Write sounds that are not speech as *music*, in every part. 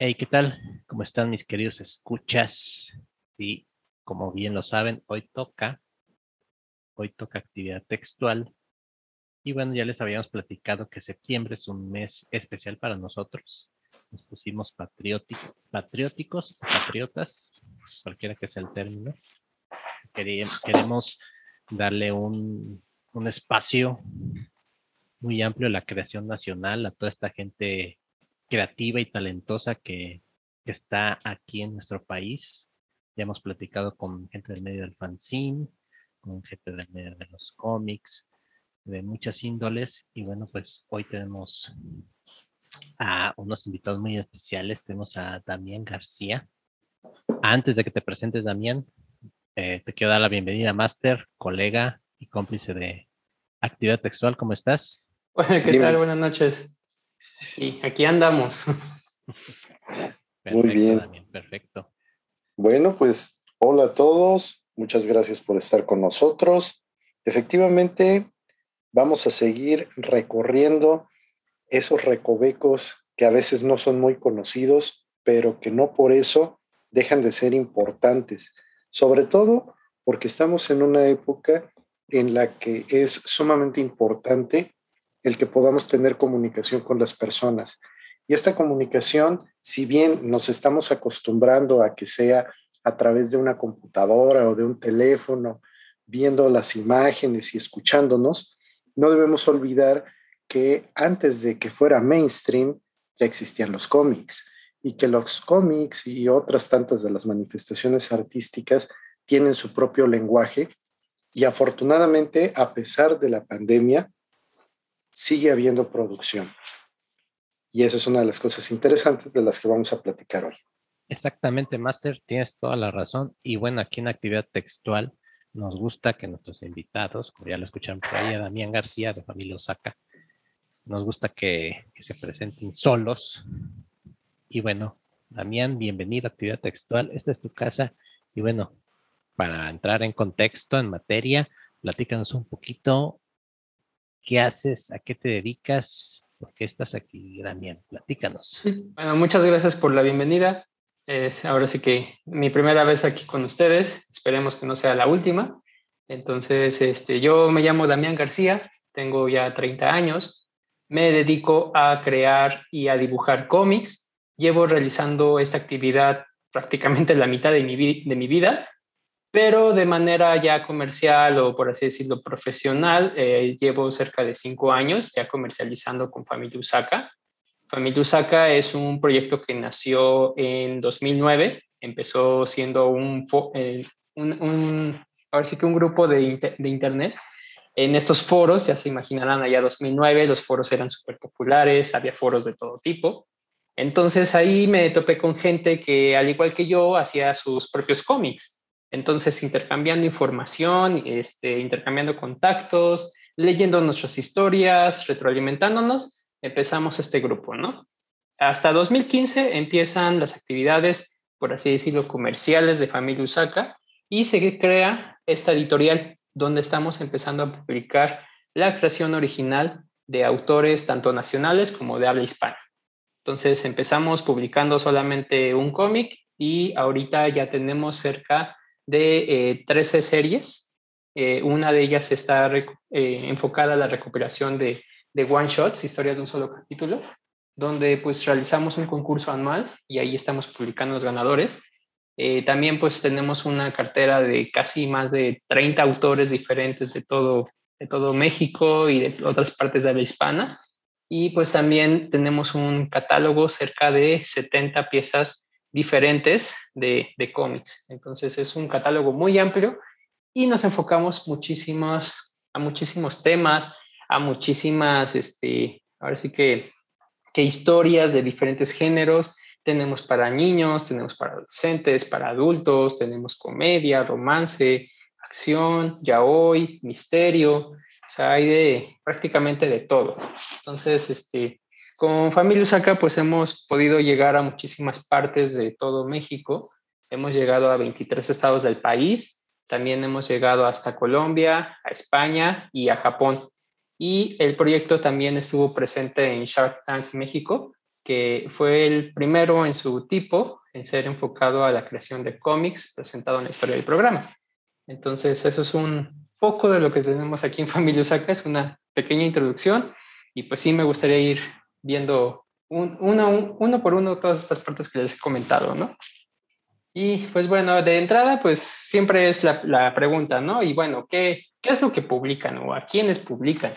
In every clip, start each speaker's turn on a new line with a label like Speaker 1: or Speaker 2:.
Speaker 1: Hey, ¿qué tal? ¿Cómo están mis queridos escuchas? Sí, como bien lo saben, hoy toca, hoy toca actividad textual. Y bueno, ya les habíamos platicado que septiembre es un mes especial para nosotros. Nos pusimos patrióticos, patrióticos, patriotas, cualquiera que sea el término. Queremos darle un, un espacio muy amplio a la creación nacional, a toda esta gente creativa y talentosa que, está aquí en nuestro país. Ya hemos platicado con gente del medio del fanzine, con gente del medio de los cómics, de muchas índoles. Y bueno, pues hoy tenemos a unos invitados muy especiales. Tenemos a Damián García. Antes de que te presentes, Damián, eh, te quiero dar la bienvenida, máster, colega y cómplice de actividad textual. ¿Cómo estás? *laughs*
Speaker 2: ¿qué tal? Buenas noches. Y aquí andamos.
Speaker 3: Muy bien. perfecto. Bueno, pues hola a todos. Muchas gracias por estar con nosotros. Efectivamente, vamos a seguir recorriendo esos recovecos que a veces no son muy conocidos, pero que no por eso dejan de ser importantes. Sobre todo porque estamos en una época en la que es sumamente importante el que podamos tener comunicación con las personas. Y esta comunicación, si bien nos estamos acostumbrando a que sea a través de una computadora o de un teléfono, viendo las imágenes y escuchándonos, no debemos olvidar que antes de que fuera mainstream ya existían los cómics y que los cómics y otras tantas de las manifestaciones artísticas tienen su propio lenguaje y afortunadamente a pesar de la pandemia sigue habiendo producción. Y esa es una de las cosas interesantes de las que vamos a platicar hoy.
Speaker 1: Exactamente, Master, tienes toda la razón. Y bueno, aquí en actividad textual nos gusta que nuestros invitados, como ya lo escucharon por ahí, a Damián García de Familia Osaka, nos gusta que, se presenten solos. Y bueno, Damián, bienvenido a actividad textual. Esta es tu casa. Y bueno, para entrar en contexto, en materia, platícanos un poquito ¿Qué haces? ¿A qué te dedicas? ¿Por qué estás aquí, Damián? Platícanos.
Speaker 2: Bueno, muchas gracias por la bienvenida. Es ahora sí que mi primera vez aquí con ustedes. Esperemos que no sea la última. Entonces, este, yo me llamo Damián García, tengo ya 30 años. Me dedico a crear y a dibujar cómics. Llevo realizando esta actividad prácticamente la mitad de mi, de mi vida pero de manera ya comercial o por así decirlo profesional, eh, llevo cerca de cinco años ya comercializando con Familia Usaka. Familia Usaka es un proyecto que nació en 2009, empezó siendo un, eh, un, ahora sí que un grupo de, de, internet. En estos foros, ya se imaginarán, allá 2009, los foros eran súper populares, había foros de todo tipo. Entonces ahí me topé con gente que, al igual que yo, hacía sus propios cómics entonces, intercambiando información, este, intercambiando contactos, leyendo nuestras historias, retroalimentándonos, empezamos este grupo, ¿no? Hasta 2015 empiezan las actividades, por así decirlo, comerciales de Familia Usaka y se crea esta editorial donde estamos empezando a publicar la creación original de autores tanto nacionales como de habla hispana. Entonces empezamos publicando solamente un cómic y ahorita ya tenemos cerca de 13 eh, series. Eh, una de ellas está eh, enfocada a la recuperación de, de one shots, historias de un solo capítulo, donde pues realizamos un concurso anual y ahí estamos publicando los ganadores. también pues tenemos una cartera de casi más de 30 autores diferentes de todo, de todo México y de otras partes de la hispana. Y pues también tenemos un catálogo cerca de 70 piezas diferentes de, de cómics. Entonces es un catálogo muy amplio y nos enfocamos muchísimos, a muchísimos temas, a muchísimas, este, ahora sí que, que historias de diferentes géneros. Tenemos para niños, tenemos para adolescentes, para adultos, tenemos comedia, romance, acción, yaoi, misterio, o sea, hay de prácticamente de todo. Entonces, este, con Familia Usaka, pues hemos podido llegar a muchísimas partes de todo México. Hemos llegado a 23 estados del país. También hemos llegado hasta Colombia, a España y a Japón. Y el proyecto también estuvo presente en Shark Tank México, que fue el primero en su tipo en ser enfocado a la creación de cómics presentado en la historia del programa. Entonces, eso es un poco de lo que tenemos aquí en Familia Usaka, es una pequeña introducción y pues sí me gustaría ir viendo uno, por uno todas estas partes que les he comentado, ¿no? Y pues bueno, de entrada, pues siempre es la, pregunta, ¿no? Y bueno, ¿qué, ¿qué, es lo que publican o a quiénes publican?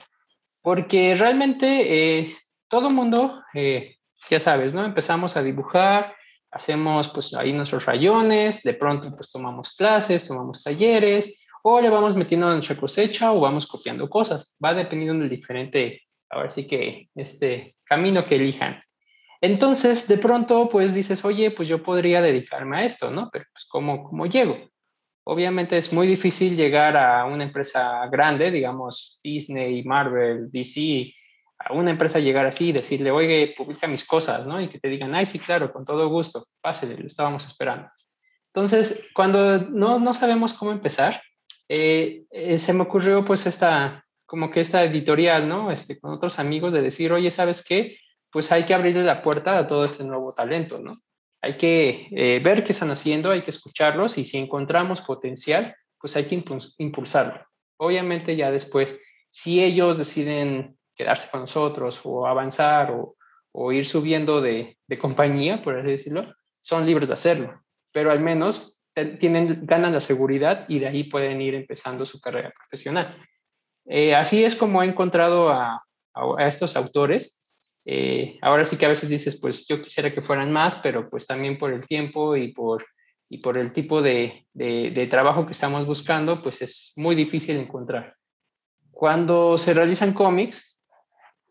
Speaker 2: Porque realmente eh, todo mundo, eh, ya sabes, ¿no? Empezamos a dibujar, hacemos pues ahí nuestros rayones, de pronto pues tomamos clases, tomamos talleres, o le vamos metiendo a nuestra cosecha o vamos copiando cosas. Va dependiendo del diferente, ahora sí que este camino que elijan. Entonces, de pronto, pues dices, oye, pues yo podría dedicarme a esto, ¿no? Pero pues, ¿cómo, cómo llego? Obviamente es muy difícil llegar a una empresa grande, digamos Disney, Marvel, DC, a una empresa llegar así y decirle, oye, publica mis cosas, ¿no? Y que te digan, ay, sí, claro, con todo gusto, pásele, lo estábamos esperando. Entonces, cuando no, no sabemos cómo empezar, eh, eh, se me ocurrió pues esta, como que esta editorial, ¿no? Este, con otros amigos de decir, oye, ¿sabes qué? pues hay que abrirle la puerta a todo este nuevo talento, ¿no? Hay que eh, ver qué están haciendo, hay que escucharlos y si encontramos potencial, pues hay que impulsarlo. Obviamente ya después, si ellos deciden quedarse con nosotros o avanzar o, ir subiendo de, compañía, por así decirlo, son libres de hacerlo, pero al menos tienen, ganan la seguridad y de ahí pueden ir empezando su carrera profesional. Eh, así es como he encontrado a estos autores eh, ahora sí que a veces dices, pues yo quisiera que fueran más, pero pues también por el tiempo y por, y por el tipo de, de, trabajo que estamos buscando, pues es muy difícil encontrar. Cuando se realizan cómics,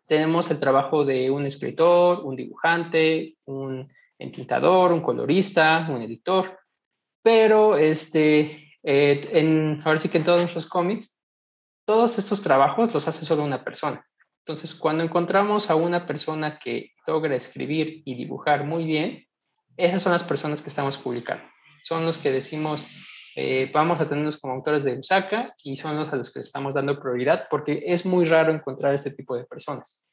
Speaker 2: tenemos el trabajo de un escritor, un dibujante, un entintador, un colorista, un editor, pero este, eh, en, ahora sí que en todos nuestros cómics, todos estos trabajos los hace solo una persona. Entonces, cuando encontramos a una persona que logra escribir y dibujar muy bien, esas son las personas que estamos publicando. Son los que decimos, eh, vamos a tenerlos como autores de Usaka y son los a los que estamos dando prioridad porque es muy raro encontrar este tipo de personas.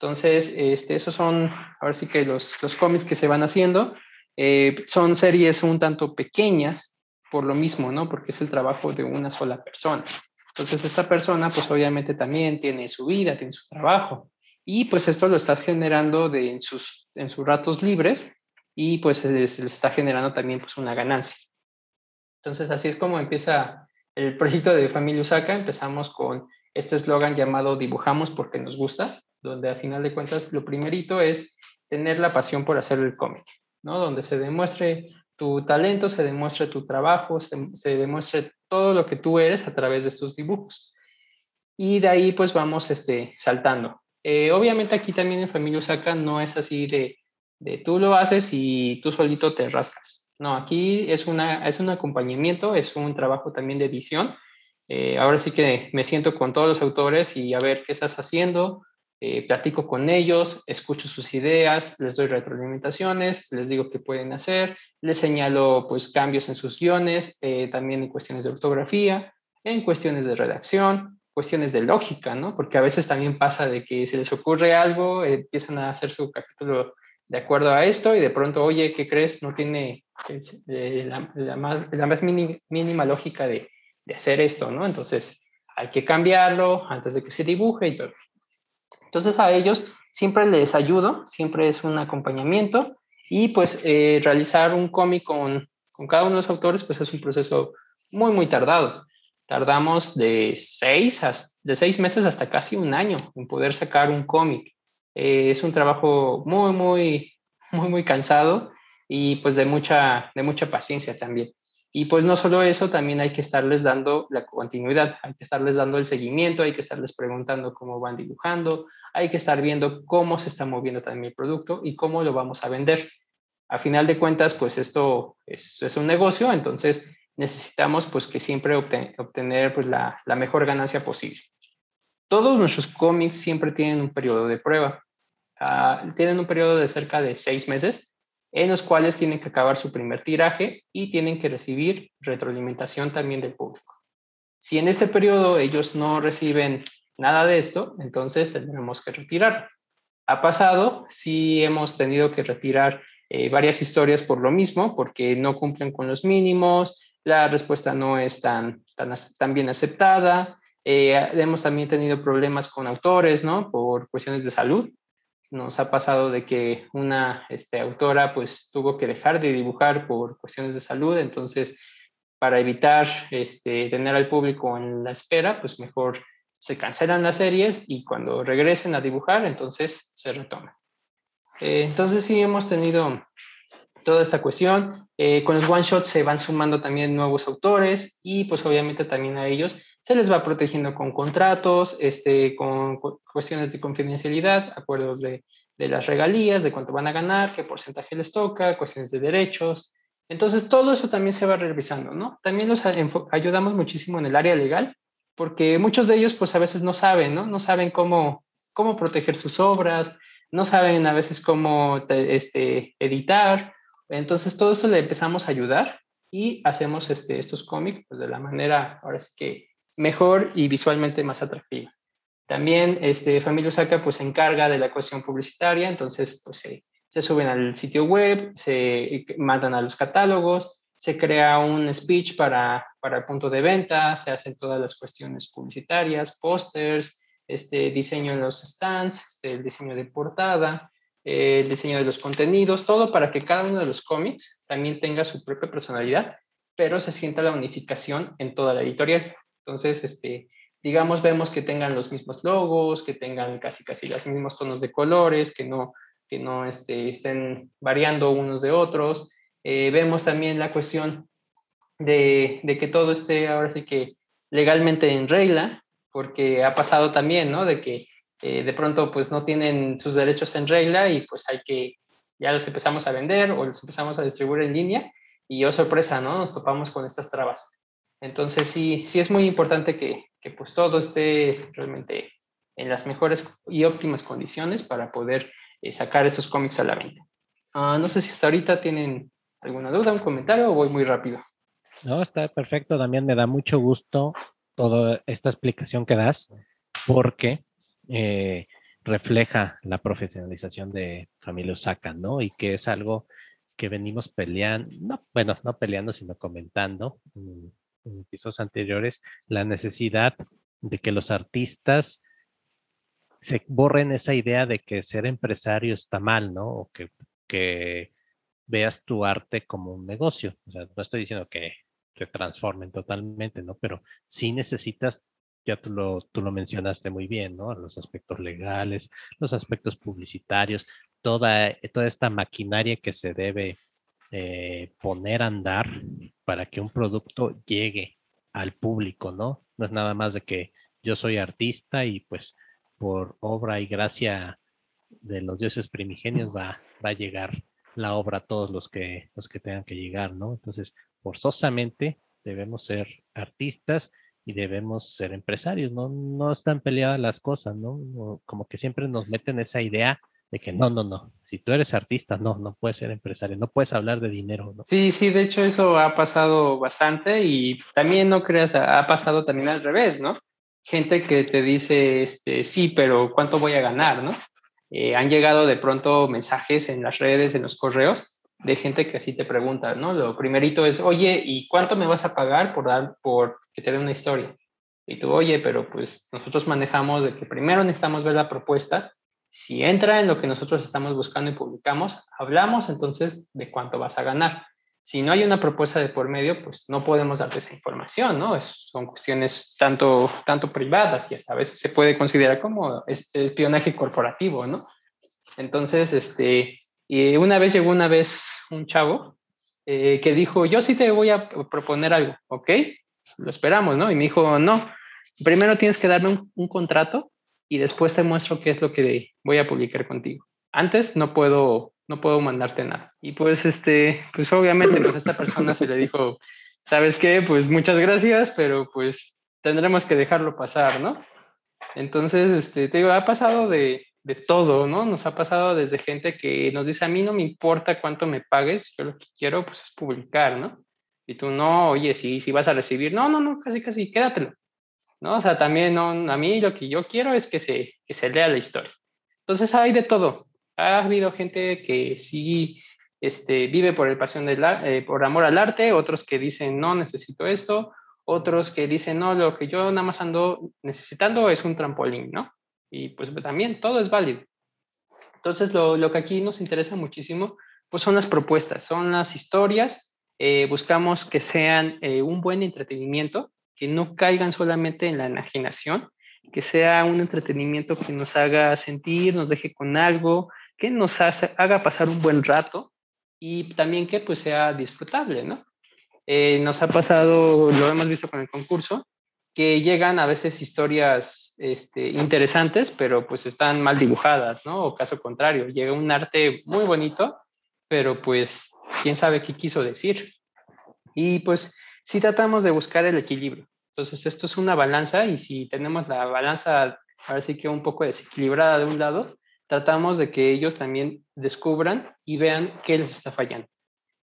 Speaker 2: Entonces, este, esos son, ahora sí que los, los cómics que se van haciendo, eh, son series un tanto pequeñas por lo mismo, ¿no? Porque es el trabajo de una sola persona. Entonces, esta persona, pues obviamente también tiene su vida, tiene su trabajo. Y pues esto lo está generando de, en, sus, en sus ratos libres y pues se le está generando también pues una ganancia. Entonces, así es como empieza el proyecto de Familia Usaka. Empezamos con este eslogan llamado Dibujamos porque nos gusta, donde a final de cuentas lo primerito es tener la pasión por hacer el cómic, ¿no? Donde se demuestre tu talento, se demuestre tu trabajo, se, se demuestre todo lo que tú eres a través de estos dibujos. Y de ahí pues vamos este, saltando. Eh, obviamente aquí también en Familia Usaka no es así de, de, tú lo haces y tú solito te rascas. No, aquí es, una, es un acompañamiento, es un trabajo también de edición. Eh, ahora sí que me siento con todos los autores y a ver qué estás haciendo, eh, platico con ellos, escucho sus ideas, les doy retroalimentaciones, les digo qué pueden hacer, les señalo pues cambios en sus guiones, eh, también en cuestiones de ortografía, en cuestiones de redacción, cuestiones de lógica, ¿no? Porque a veces también pasa de que se les ocurre algo, empiezan a hacer su capítulo de acuerdo a esto y de pronto, oye, ¿qué crees? No tiene eh, la, más, la más mínima lógica de, de hacer esto, ¿no? Entonces hay que cambiarlo antes de que se dibuje y todo. Entonces a ellos siempre les ayudo, siempre es un acompañamiento y pues eh, realizar un cómic con, con, cada uno de los autores pues es un proceso muy, muy tardado. Tardamos de seis, de seis meses hasta casi un año en poder sacar un cómic. Eh, es un trabajo muy, muy, muy, muy cansado y pues de mucha, de mucha paciencia también. Y pues no solo eso, también hay que estarles dando la continuidad, hay que estarles dando el seguimiento, hay que estarles preguntando cómo van dibujando, hay que estar viendo cómo se está moviendo también el producto y cómo lo vamos a vender. A final de cuentas, pues esto es, es un negocio, entonces necesitamos pues que siempre obtener pues, la, la mejor ganancia posible. Todos nuestros cómics siempre tienen un periodo de prueba. Uh, tienen un periodo de cerca de seis meses en los cuales tienen que acabar su primer tiraje y tienen que recibir retroalimentación también del público. Si en este periodo ellos no reciben nada de esto, entonces tendremos que retirar. ha pasado, sí hemos tenido que retirar eh, varias historias por lo mismo, porque no cumplen con los mínimos, la respuesta no es tan, tan, bien aceptada. Eh, hemos también tenido problemas con autores, ¿no? Por cuestiones de salud. Nos ha pasado de que una este, autora pues tuvo que dejar de dibujar por cuestiones de salud, entonces para evitar este, tener al público en la espera, pues mejor se cancelan las series y cuando regresen a dibujar, entonces se retoman. Eh, entonces sí hemos tenido toda esta cuestión. Eh, con los one shots se van sumando también nuevos autores y pues obviamente también a ellos se les va protegiendo con contratos, este, con cuestiones de confidencialidad, acuerdos de, de las regalías, de cuánto van a ganar, qué porcentaje les toca, cuestiones de derechos. Entonces todo eso también se va revisando, ¿no? También los ayudamos muchísimo en el área legal porque muchos de ellos pues a veces no saben, ¿no? No saben cómo, cómo proteger sus obras, no saben a veces cómo este, editar. Entonces todo esto le empezamos a ayudar y hacemos este, estos cómics pues, de la manera, ahora sí que mejor y visualmente más atractiva. También este, Familia Osaka pues se encarga de la cuestión publicitaria, entonces pues se, se suben al sitio web, se mandan a los catálogos, se crea un speech para, para el punto de venta, se hacen todas las cuestiones publicitarias, pósters, este diseño en los stands, este, el diseño de portada, el diseño de los contenidos, todo para que cada uno de los cómics también tenga su propia personalidad, pero se sienta la unificación en toda la editorial. Entonces, este, digamos, vemos que tengan los mismos logos, que tengan casi casi los mismos tonos de colores, que no, que no este, estén variando unos de otros, eh, vemos también la cuestión de, que todo esté ahora sí que legalmente en regla, porque ha pasado también, ¿no? De que eh, de pronto pues no tienen sus derechos en regla y pues hay que, ya los empezamos a vender o los empezamos a distribuir en línea y yo sorpresa, ¿no? Nos topamos con estas trabas. Entonces sí, sí es muy importante que, que pues todo esté realmente en las mejores y óptimas condiciones para poder eh, sacar esos cómics a la venta. Ah, no sé si hasta ahorita tienen ¿Alguna duda, un comentario o voy muy rápido?
Speaker 1: No, está perfecto. También me da mucho gusto toda esta explicación que das porque eh, refleja la profesionalización de Familia Osaka, ¿no? Y que es algo que venimos peleando, no, bueno, no peleando, sino comentando en, en episodios anteriores, la necesidad de que los artistas se borren esa idea de que ser empresario está mal, ¿no? O que, que veas tu arte como un negocio. O sea, no estoy diciendo que se transformen totalmente, ¿no? Pero sí necesitas, ya tú lo, tú lo mencionaste muy bien, ¿no? Los aspectos legales, los aspectos publicitarios, toda, toda esta maquinaria que se debe eh, poner a andar para que un producto llegue al público, ¿no? No es nada más de que yo soy artista y pues por obra y gracia de los dioses primigenios va, va a llegar la obra a todos los que, los que tengan que llegar, ¿no? Entonces, forzosamente debemos ser artistas y debemos ser empresarios, ¿no? No están peleadas las cosas, ¿no? Como que siempre nos meten esa idea de que no, no, no, si tú eres artista, no, no puedes ser empresario, no puedes hablar de dinero, ¿no?
Speaker 2: Sí, sí, de hecho eso ha pasado bastante y también no creas, ha pasado también al revés, ¿no? Gente que te dice, este, sí, pero ¿cuánto voy a ganar, no? Eh, han llegado de pronto mensajes en las redes, en los correos, de gente que así te pregunta, ¿no? Lo primerito es, oye, ¿y cuánto me vas a pagar por dar, por que te dé una historia? Y tú, oye, pero pues nosotros manejamos de que primero necesitamos ver la propuesta. Si entra en lo que nosotros estamos buscando y publicamos, hablamos entonces de cuánto vas a ganar si no hay una propuesta de por medio, pues no podemos darte esa información, ¿no? Es, son cuestiones tanto, tanto privadas y a veces se puede considerar como espionaje corporativo, ¿no? Entonces, este, y una vez llegó una vez un chavo eh, que dijo, yo sí te voy a proponer algo, ¿ok? Lo esperamos, ¿no? Y me dijo, no, primero tienes que darme un, contrato y después te muestro qué es lo que voy a publicar contigo. Antes no puedo no puedo mandarte nada. Y pues, este, pues obviamente, pues esta persona se le dijo, ¿sabes qué? Pues muchas gracias, pero pues tendremos que dejarlo pasar, ¿no? Entonces, este, te digo, ha pasado de, de todo, ¿no? Nos ha pasado desde gente que nos dice, a mí no me importa cuánto me pagues, yo lo que quiero pues es publicar, ¿no? Y tú, no, oye, sí, sí vas a recibir, no, no, no, casi, casi, quédatelo, ¿no? O sea, también, no, a mí lo que yo quiero es que se, que se lea la historia. Entonces hay de todo. Ha habido gente que sí este, vive por el pasión del eh, por amor al arte, otros que dicen no necesito esto, otros que dicen no, lo que yo nada más ando necesitando es un trampolín, ¿no? Y pues también todo es válido. Entonces lo, lo que aquí nos interesa muchísimo pues son las propuestas, son las historias, eh, buscamos que sean eh, un buen entretenimiento, que no caigan solamente en la imaginación, que sea un entretenimiento que nos haga sentir, nos deje con algo, que nos haga pasar un buen rato y también que pues sea disfrutable, ¿no? Eh, nos ha pasado, lo hemos visto con el concurso, que llegan a veces historias este, interesantes, pero pues están mal dibujadas, ¿no? O caso contrario, llega un arte muy bonito, pero pues quién sabe qué quiso decir. Y pues si tratamos de buscar el equilibrio. Entonces esto es una balanza y si tenemos la balanza ahora sí que un poco desequilibrada de un lado, tratamos de que ellos también descubran y vean qué les está fallando.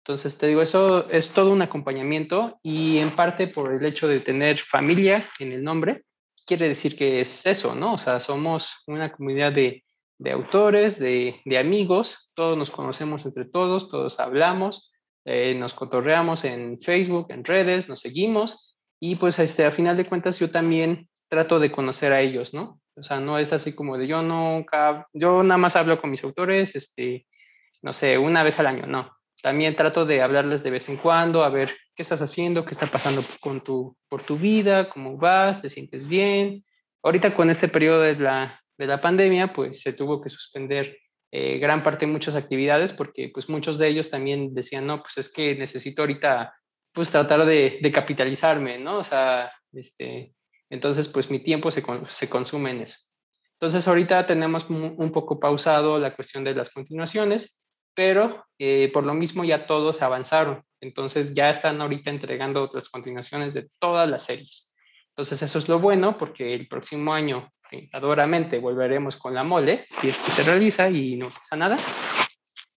Speaker 2: Entonces, te digo, eso es todo un acompañamiento y en parte por el hecho de tener familia en el nombre, quiere decir que es eso, ¿no? O sea, somos una comunidad de, de autores, de, de, amigos, todos nos conocemos entre todos, todos hablamos, eh, nos cotorreamos en Facebook, en redes, nos seguimos y pues este, a final de cuentas yo también trato de conocer a ellos, ¿no? O sea, no es así como de yo nunca, yo nada más hablo con mis autores, este, no sé, una vez al año, no. También trato de hablarles de vez en cuando, a ver qué estás haciendo, qué está pasando con tu, por tu vida, cómo vas, te sientes bien. Ahorita con este periodo de la, de la pandemia, pues se tuvo que suspender eh, gran parte de muchas actividades porque pues muchos de ellos también decían, no, pues es que necesito ahorita pues tratar de, de capitalizarme, ¿no? O sea, este, entonces pues mi tiempo se, se consume en eso. Entonces ahorita tenemos un poco pausado la cuestión de las continuaciones, pero eh, por lo mismo ya todos avanzaron. Entonces ya están ahorita entregando otras continuaciones de todas las series. Entonces eso es lo bueno porque el próximo año, tentadoramente, volveremos con la mole, si es que se realiza y no pasa nada.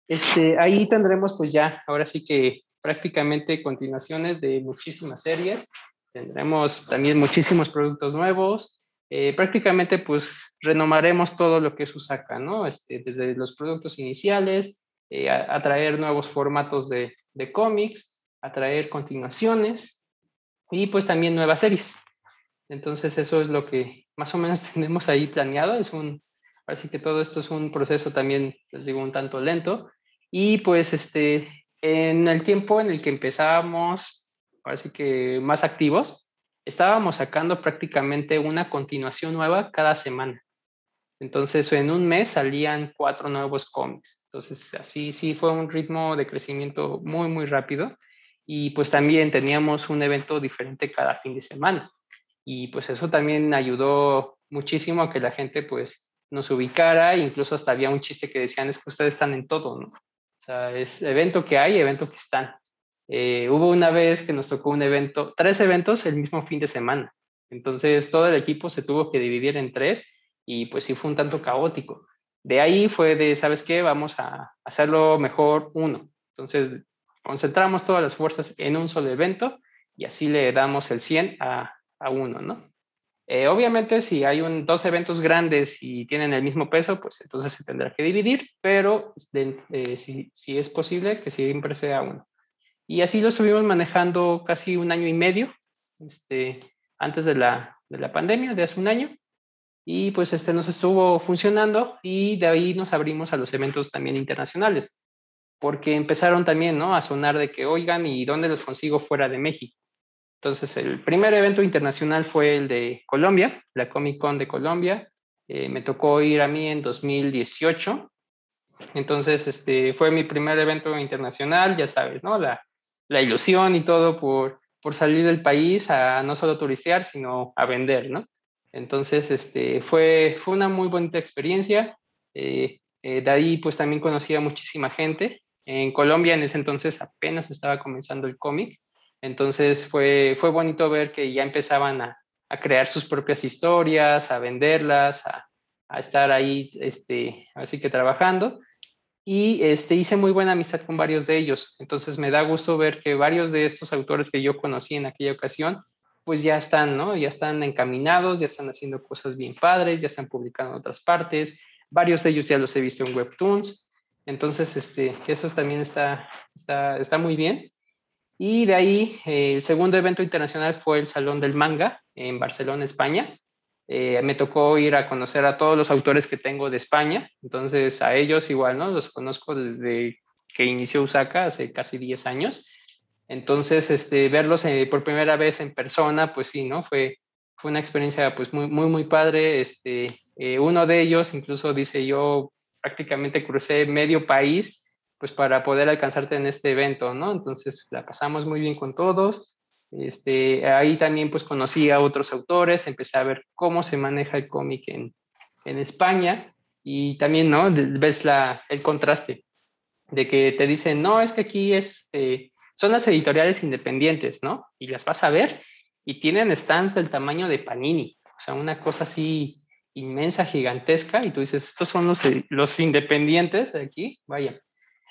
Speaker 2: Este, ahí tendremos pues ya, ahora sí que prácticamente continuaciones de muchísimas series. Tendremos también muchísimos productos nuevos. Eh, prácticamente pues renomaremos todo lo que es Usaka, ¿no? Este, desde los productos iniciales, eh, atraer nuevos formatos de, de cómics, atraer continuaciones y pues también nuevas series. Entonces eso es lo que más o menos *laughs* tenemos ahí planeado. Es un, así que todo esto es un proceso también, les digo, un tanto lento. Y pues este, en el tiempo en el que empezábamos, así que más activos, estábamos sacando prácticamente una continuación nueva cada semana. Entonces, en un mes salían cuatro nuevos cómics. Entonces, así sí fue un ritmo de crecimiento muy, muy rápido. Y pues también teníamos un evento diferente cada fin de semana. Y pues eso también ayudó muchísimo a que la gente pues nos ubicara. Incluso hasta había un chiste que decían, es que ustedes están en todo, ¿no? O sea, es evento que hay, evento que están. Eh, hubo una vez que nos tocó un evento, tres eventos el mismo fin de semana. Entonces todo el equipo se tuvo que dividir en tres y pues sí fue un tanto caótico. De ahí fue de, ¿sabes qué? Vamos a hacerlo mejor uno. Entonces concentramos todas las fuerzas en un solo evento y así le damos el 100 a, a uno, ¿no? Eh, obviamente si hay un, dos eventos grandes y tienen el mismo peso, pues entonces se tendrá que dividir, pero eh, si, si es posible que siempre sea uno. Y así lo estuvimos manejando casi un año y medio, este, antes de la, de la pandemia, de hace un año y pues este nos estuvo funcionando y de ahí nos abrimos a los eventos también internacionales, porque empezaron también ¿no? a sonar de que, oigan, ¿y dónde los consigo fuera de México? Entonces, el primer evento internacional fue el de Colombia, la Comic Con de Colombia. Eh, me tocó ir a mí en 2018. Entonces, este, fue mi primer evento internacional, ya sabes, ¿no? La, la ilusión y todo por, por salir del país a no solo turistear, sino a vender, ¿no? Entonces, este, fue, fue una muy bonita experiencia. Eh, eh, de ahí, pues también conocí a muchísima gente. En Colombia, en ese entonces, apenas estaba comenzando el cómic. Entonces, fue, fue bonito ver que ya empezaban a, a crear sus propias historias, a venderlas, a, a estar ahí, este, así que trabajando. Y este, hice muy buena amistad con varios de ellos. Entonces, me da gusto ver que varios de estos autores que yo conocí en aquella ocasión, pues ya están, ¿no? Ya están encaminados, ya están haciendo cosas bien padres, ya están publicando en otras partes. varios de ellos ya los he visto en Webtoons, entonces este, eso también está, está, está muy bien. Y de ahí, eh, el segundo evento internacional fue el Salón del Manga en Barcelona, España. Eh, me tocó ir a conocer a todos los autores que tengo de España, entonces a ellos igual, ¿no? Los conozco desde que inició Usaka hace casi 10 años. Entonces, este, verlos eh, por primera vez en persona, pues sí, ¿no? Fue, fue una experiencia pues muy, muy, muy padre. Este, uno de ellos, incluso dice yo, prácticamente crucé medio país pues para poder alcanzarte en este evento, ¿no? Entonces la pasamos muy bien con todos. Este, ahí también pues conocí a otros autores, empecé a ver cómo se maneja el cómic en, en España y también, ¿no? Ves la, el contraste de que te dicen, no, es que aquí este, son las editoriales independientes, ¿no? Y las vas a ver y tienen stands del tamaño de Panini, o sea, una cosa así inmensa, gigantesca, y tú dices, estos son los, los independientes de aquí, vaya.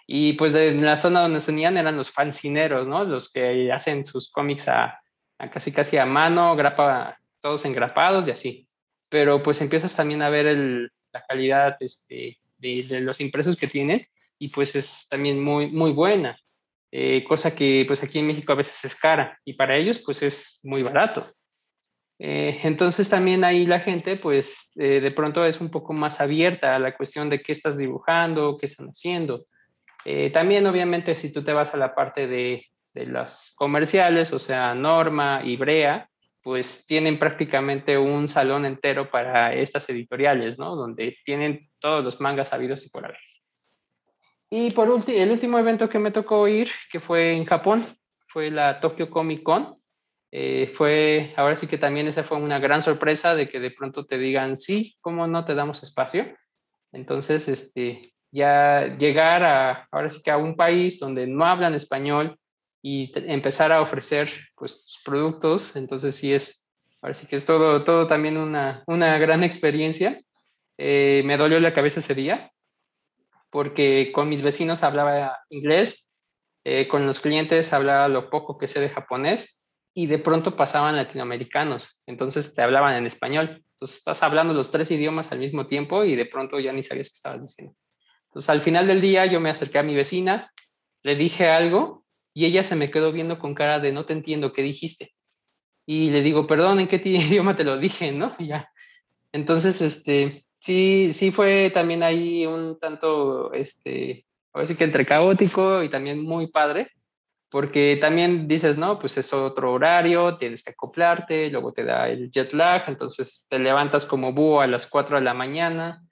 Speaker 2: Y pues de la zona donde se unían eran los fancineros, ¿no? Los que hacen sus cómics a, casi casi a mano, grapa, todos engrapados y así. Pero pues empiezas también a ver la calidad este, de, los impresos que tienen y pues es también muy, muy buena. Eh, cosa que pues aquí en México a veces es cara y para ellos pues es muy barato. Eh, entonces también ahí la gente pues eh, de pronto es un poco más abierta a la cuestión de qué estás dibujando, qué están haciendo. Eh, también, obviamente, si tú te vas a la parte de, las comerciales, o sea, Norma y Brea, pues tienen prácticamente un salón entero para estas editoriales, ¿no? Donde tienen todos los mangas habidos y por haber. Y por último, el último evento que me tocó ir, que fue en Japón, fue la Tokyo Comic Con. Eh, fue, ahora sí que también esa fue una gran sorpresa de que de pronto te digan, sí, ¿cómo no te damos espacio? Entonces, este, ya llegar a, ahora sí que a un país donde no hablan español y empezar a ofrecer pues productos, entonces sí es, ahora sí que es todo, todo también una, una gran experiencia. Eh, me dolió la cabeza ese día porque con mis vecinos hablaba inglés, eh, con los clientes hablaba lo poco que sé de japonés y de pronto pasaban latinoamericanos, entonces te hablaban en español. Entonces estás hablando los tres idiomas al mismo tiempo y de pronto ya ni sabías qué estabas diciendo. Entonces, al final del día yo me acerqué a mi vecina, le dije algo y ella se me quedó viendo con cara de no te entiendo, ¿qué dijiste? Y le digo, perdón, ¿en qué *laughs* idioma te lo dije? ¿No? ya. Entonces, este, sí, sí fue también ahí un tanto, este, a ver si que entre caótico y también muy padre, porque también dices, no, pues es otro horario, tienes que acoplarte, luego te da el jet lag, entonces te levantas como búho a las 4 de la mañana,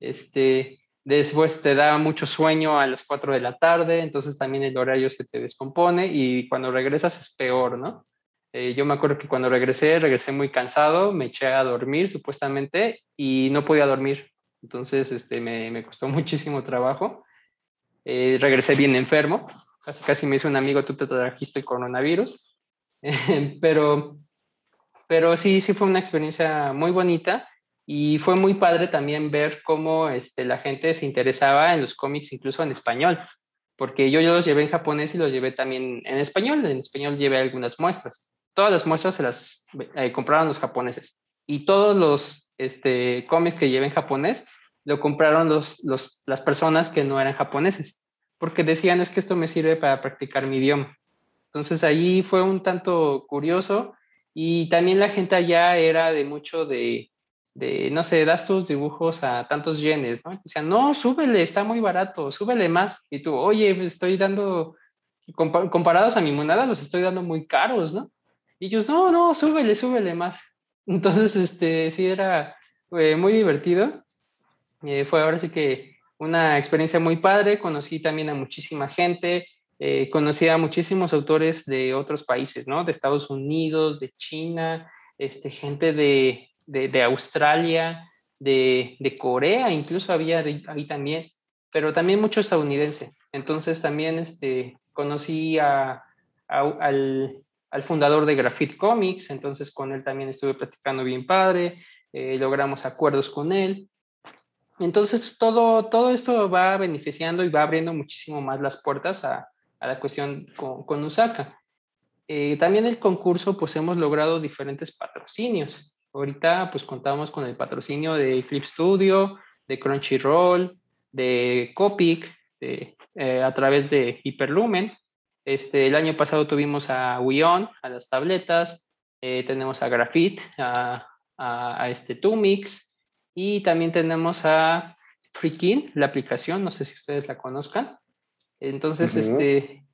Speaker 2: este, Después te da mucho sueño a las 4 de la tarde, entonces también el horario se te descompone y cuando regresas es peor, ¿no? Eh, yo me acuerdo que cuando regresé, regresé muy cansado, me eché a dormir supuestamente y no podía dormir. Entonces este, me, me costó *laughs* muchísimo trabajo. Eh, regresé bien enfermo, casi casi me dice un amigo, tú te trajiste el coronavirus. *laughs* pero, pero sí, sí fue una experiencia muy bonita y fue muy padre también ver cómo este, la gente se interesaba en los cómics, incluso en español, porque yo, yo los llevé en japonés y los llevé también en español. En español llevé algunas muestras. Todas las muestras se las eh, compraron los japoneses. Y todos los este, cómics que llevé en japonés lo compraron los, los, las personas que no eran japoneses, porque decían es que esto me sirve para practicar mi idioma. Entonces ahí fue un tanto curioso y también la gente allá era de mucho de, de, no sé, das tus dibujos a tantos yenes, ¿no? decían, no, súbele, está muy barato, súbele más. Y tú, oye, pues, estoy dando, comparados a mi moneda, los estoy dando muy caros, ¿no? Y ellos, no, no, súbele, súbele más. Entonces, este, sí, era eh, muy divertido. Eh, fue ahora sí que una experiencia muy padre. Conocí también a muchísima gente. Eh, conocí a muchísimos autores de otros países, ¿no? De Estados Unidos, de China, este, gente de, de, Australia, de, Corea, incluso había ahí también, pero también mucho estadounidense. Entonces también este, conocí a, al, fundador de Graffiti Comics, entonces con él también estuve platicando bien padre, eh, logramos acuerdos con él. Entonces todo, todo esto va beneficiando y va abriendo muchísimo más las puertas a, la cuestión con, con Usaka. Eh, también el concurso, pues hemos logrado diferentes patrocinios. Ahorita pues contamos con el patrocinio de Clip Studio, de Crunchyroll, de Copic, de, eh, a través de Hyperlumen. Este, el año pasado tuvimos a Wion, a las tabletas, eh, tenemos a Graphite, a, a, este Tumix y también tenemos a Freakin, la aplicación, no sé si ustedes la conozcan. Entonces, este,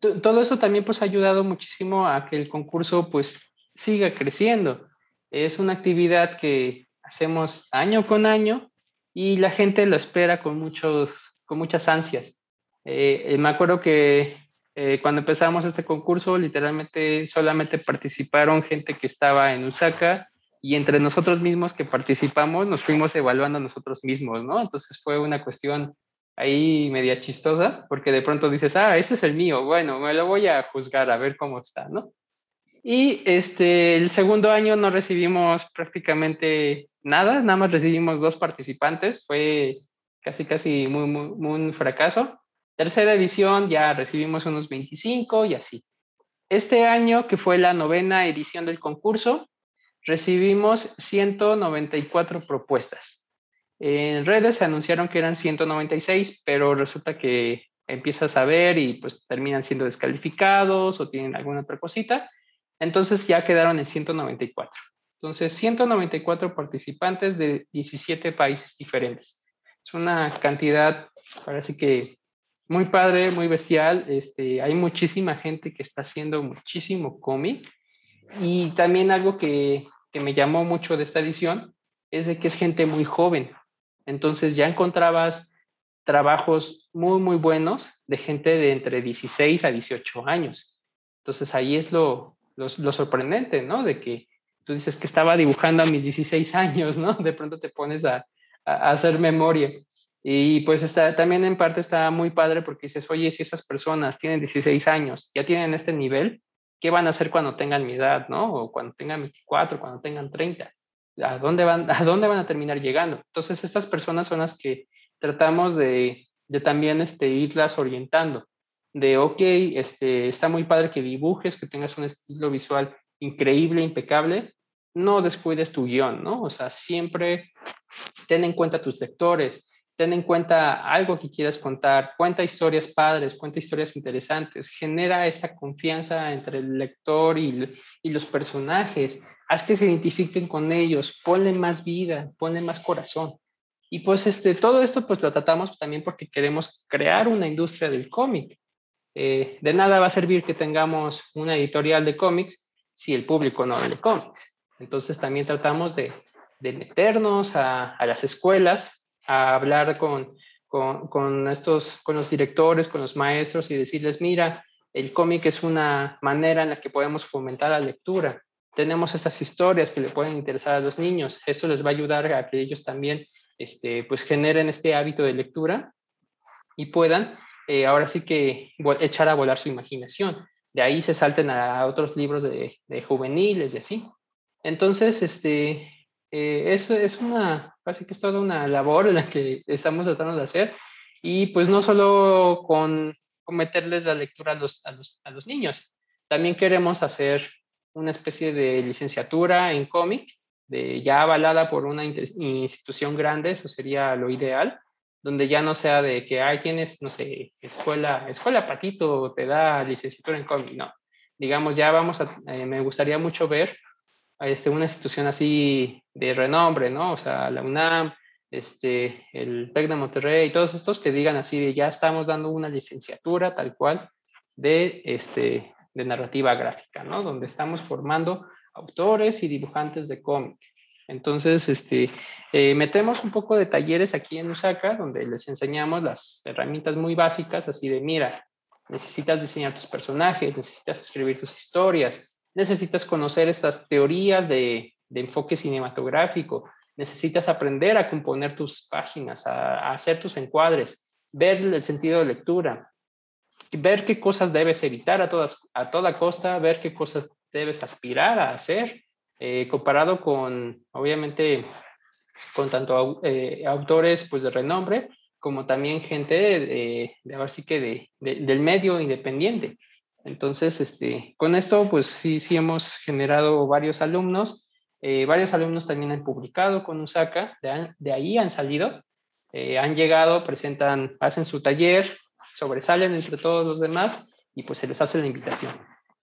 Speaker 2: todo eso también pues ha ayudado muchísimo a que el concurso pues siga creciendo. Es una actividad que hacemos año con año y la gente lo espera con, muchos, con muchas ansias. Eh, me acuerdo que eh, cuando empezamos este concurso, literalmente solamente participaron gente que estaba en Usaka y entre nosotros mismos que participamos nos fuimos evaluando nosotros mismos, ¿no? Entonces fue una cuestión ahí media chistosa, porque de pronto dices, ah, este es el mío, bueno, me lo voy a juzgar a ver cómo está, ¿no? Y este, el segundo año no recibimos prácticamente nada, nada más recibimos dos participantes, fue casi, casi muy, muy, un fracaso. Tercera edición ya recibimos unos 25 y así. Este año, que fue la novena edición del concurso, recibimos 194 propuestas. En redes se anunciaron que eran 196, pero resulta que empiezas a ver y pues terminan siendo descalificados o tienen alguna otra cosita. Entonces ya quedaron en 194. Entonces, 194 participantes de 17 países diferentes. Es una cantidad, parece que muy padre, muy bestial. Este, hay muchísima gente que está haciendo muchísimo cómic. Y también algo que, que me llamó mucho de esta edición es de que es gente muy joven. Entonces ya encontrabas trabajos muy, muy buenos de gente de entre 16 a 18 años. Entonces ahí es lo, lo, sorprendente, ¿no? De que tú dices que estaba dibujando a mis 16 años, ¿no? De pronto te pones a, hacer memoria. Y pues está, también en parte está muy padre porque dices, oye, si esas personas tienen 16 años, ya tienen este nivel, ¿qué van a hacer cuando tengan mi edad, ¿no? O cuando tengan 24, cuando tengan 30. ¿A dónde van, a, dónde van a terminar llegando? Entonces, estas personas son las que tratamos de, de también este, irlas orientando de, ok, este, está muy padre que dibujes, que tengas un estilo visual increíble, impecable, no descuides tu guion, ¿no? O sea, siempre ten en cuenta tus lectores, ten en cuenta algo que quieras contar, cuenta historias padres, cuenta historias interesantes, genera esta confianza entre el lector y, y los personajes, haz que se identifiquen con ellos, ponle más vida, ponle más corazón. Y pues este, todo esto pues lo tratamos también porque queremos crear una industria del cómic. Eh, de nada va a servir que tengamos una editorial de cómics si el público no lee cómics. Entonces también tratamos de, meternos a, las escuelas, a hablar con, con, estos, con los directores, con los maestros y decirles, mira, el cómic es una manera en la que podemos fomentar la lectura. Tenemos estas historias que le pueden interesar a los niños. Eso les va a ayudar a que ellos también este, pues generen este hábito de lectura y puedan eh, ahora sí que echar a volar su imaginación. De ahí se salten a otros libros de, juveniles y así. Entonces, este, eh, eso es una, casi que es toda una labor en la que estamos tratando de hacer. Y pues no solo con, meterles la lectura a los, a, los, a los niños, también queremos hacer una especie de licenciatura en cómic, de, ya avalada por una institución grande, eso sería lo ideal, donde ya no sea de que, hay tienes, no sé, escuela, escuela Patito te da licenciatura en cómic, no. Digamos, ya vamos a, eh, me gustaría mucho ver este, una institución así de renombre, ¿no? O sea, la UNAM, este, el TEC de Monterrey, todos estos que digan así de ya estamos dando una licenciatura tal cual de, este, de narrativa gráfica, ¿no? Donde estamos formando autores y dibujantes de cómic. Entonces, este, eh, metemos un poco de talleres aquí en Usaka, donde les enseñamos las herramientas muy básicas, así de, mira, necesitas diseñar tus personajes, necesitas escribir tus historias, necesitas conocer estas teorías de, enfoque cinematográfico, necesitas aprender a componer tus páginas, a, hacer tus encuadres, ver el sentido de lectura, ver qué cosas debes evitar a, todas, a toda costa, ver qué cosas debes aspirar a hacer, eh, comparado con, obviamente, con tanto eh, autores pues de renombre como también gente de, de, sí que de, del medio independiente. Entonces, este, con esto, pues sí, sí hemos generado varios alumnos. Eh, varios alumnos también han publicado con USACA, de, de ahí han salido, eh, han llegado, presentan, hacen su taller, sobresalen entre todos los demás y pues se les hace la invitación.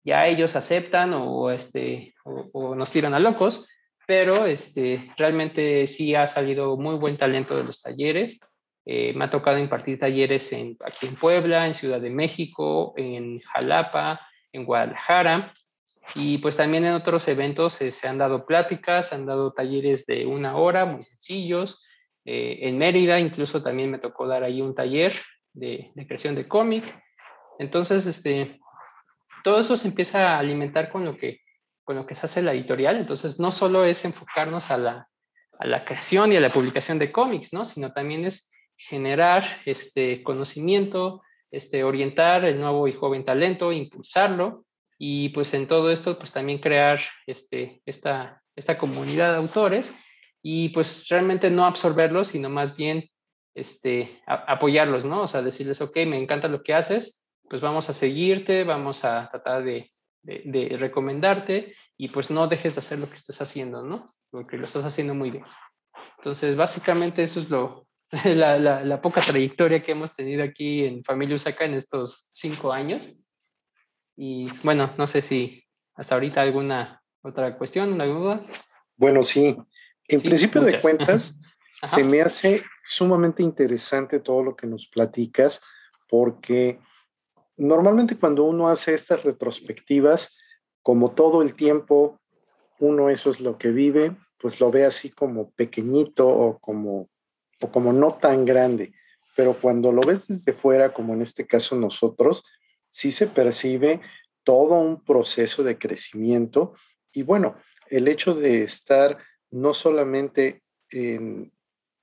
Speaker 2: Ya ellos aceptan o, este, o, nos tiran a locos, pero este, realmente sí ha salido muy buen talento de los talleres. Eh, me ha tocado impartir talleres en, aquí en Puebla, en Ciudad de México, en Jalapa, en Guadalajara. Y pues también en otros eventos eh, se han dado pláticas, se han dado talleres de una hora, muy sencillos. Eh, en Mérida incluso también me tocó dar ahí un taller de, de creación de cómic. Entonces, este, todo eso se empieza a alimentar con lo que, con lo que se hace la editorial. Entonces, no solo es enfocarnos a la, a la creación y a la publicación de cómics, ¿no? sino también es generar este conocimiento, este, orientar el nuevo y joven talento, impulsarlo y pues en todo esto pues también crear este, esta, esta comunidad de autores y pues realmente no absorberlos, sino más bien este, apoyarlos, ¿no? O sea, decirles, ok, me encanta lo que haces, pues vamos a seguirte, vamos a tratar de, de, recomendarte y pues no dejes de hacer lo que estés haciendo, ¿no? Porque lo estás haciendo muy bien. Entonces, básicamente eso es lo, *laughs* la, la, la poca trayectoria que hemos tenido aquí en Familia Usaca en estos cinco años. Y bueno, no sé si hasta ahorita alguna otra cuestión, una duda.
Speaker 3: Bueno, sí. En principio de *laughs* cuentas, se me hace sumamente interesante todo lo que nos platicas, porque normalmente cuando uno hace estas retrospectivas, como todo el tiempo, uno eso es lo que vive, pues lo ve así como pequeñito o como, o como no tan grande. Pero cuando lo ves desde fuera, como en este caso nosotros, sí se percibe todo un proceso de crecimiento y bueno, el hecho de estar no solamente en,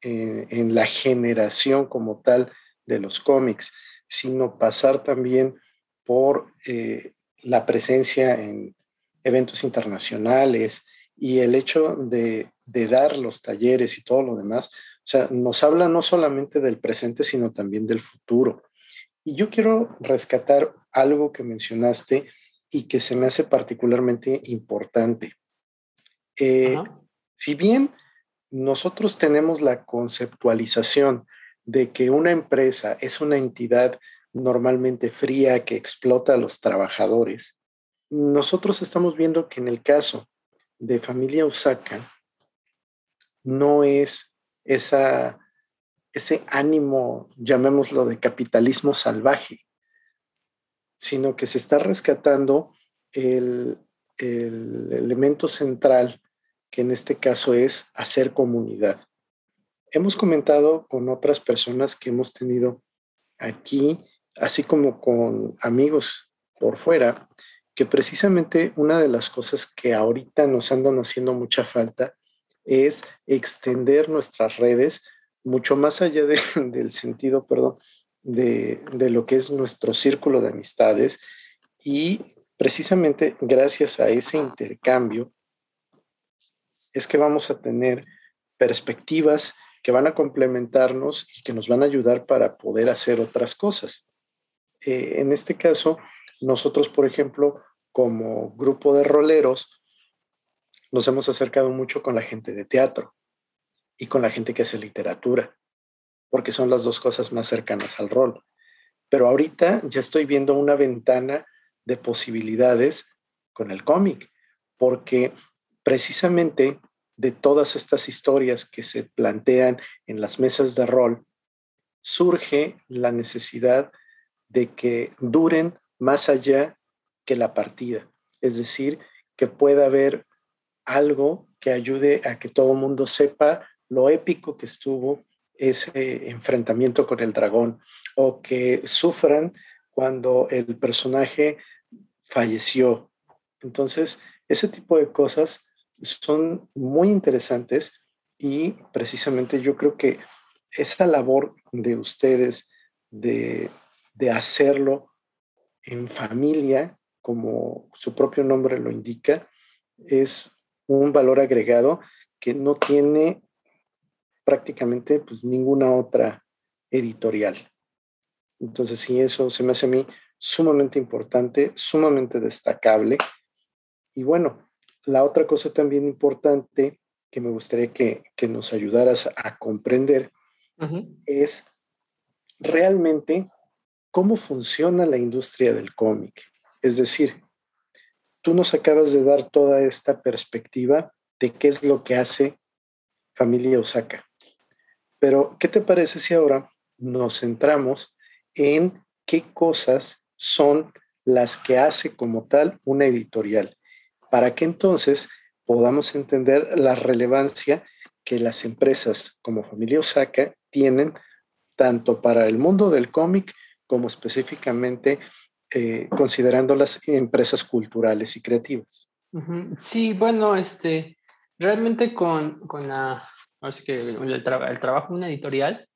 Speaker 3: en la generación como tal de los cómics, sino pasar también por eh, la presencia en eventos internacionales y el hecho de, dar los talleres y todo lo demás. O sea, nos habla no solamente del presente, sino también del futuro. Y yo quiero rescatar algo que mencionaste y que se me hace particularmente importante. Eh, si bien nosotros tenemos la conceptualización de que una empresa es una entidad normalmente fría que explota a los trabajadores, nosotros estamos viendo que en el caso de familia Osaka no es esa, ese ánimo, llamémoslo de capitalismo salvaje, sino que se está rescatando el, el elemento central, que en este caso es hacer comunidad. Hemos comentado con otras personas que hemos tenido aquí, así como con amigos por fuera, que precisamente una de las cosas que ahorita nos andan haciendo mucha falta es extender nuestras redes mucho más allá *laughs* del sentido, perdón, de, de lo que es nuestro círculo de amistades y precisamente gracias a ese intercambio es que vamos a tener perspectivas que van a complementarnos y que nos van a ayudar para poder hacer otras cosas. Eh, en este caso, nosotros, por ejemplo, como grupo de roleros, nos hemos acercado mucho con la gente de teatro y con la gente que hace literatura, porque son las dos cosas más cercanas al rol. Pero ahorita ya estoy viendo una ventana de posibilidades con el cómic, porque precisamente de todas estas historias que se plantean en las mesas de rol, surge la necesidad de que duren más allá que la partida. Es decir, que pueda haber algo que ayude a que todo el mundo sepa lo épico que estuvo ese enfrentamiento con el dragón o que sufran cuando el personaje falleció. Entonces, ese tipo de cosas son muy interesantes y precisamente yo creo que esa labor de ustedes de, hacerlo en familia, como su propio nombre lo indica, es un valor agregado que no tiene prácticamente pues ninguna otra editorial. Entonces, sí, eso se me hace a mí sumamente importante, sumamente destacable. Y bueno, la otra cosa también importante que me gustaría que, nos ayudaras a comprender es realmente cómo funciona la industria del cómic. Es decir, tú nos acabas de dar toda esta perspectiva de qué es lo que hace familia Osaka. Pero, ¿qué te parece si ahora nos centramos en qué cosas son las que hace como tal una editorial? Para que entonces podamos entender la relevancia que las empresas como familia Osaka tienen tanto para el mundo del cómic como específicamente eh, considerando las empresas culturales y creativas.
Speaker 2: Sí, bueno, este, realmente con, con la, que el, trabajo de una editorial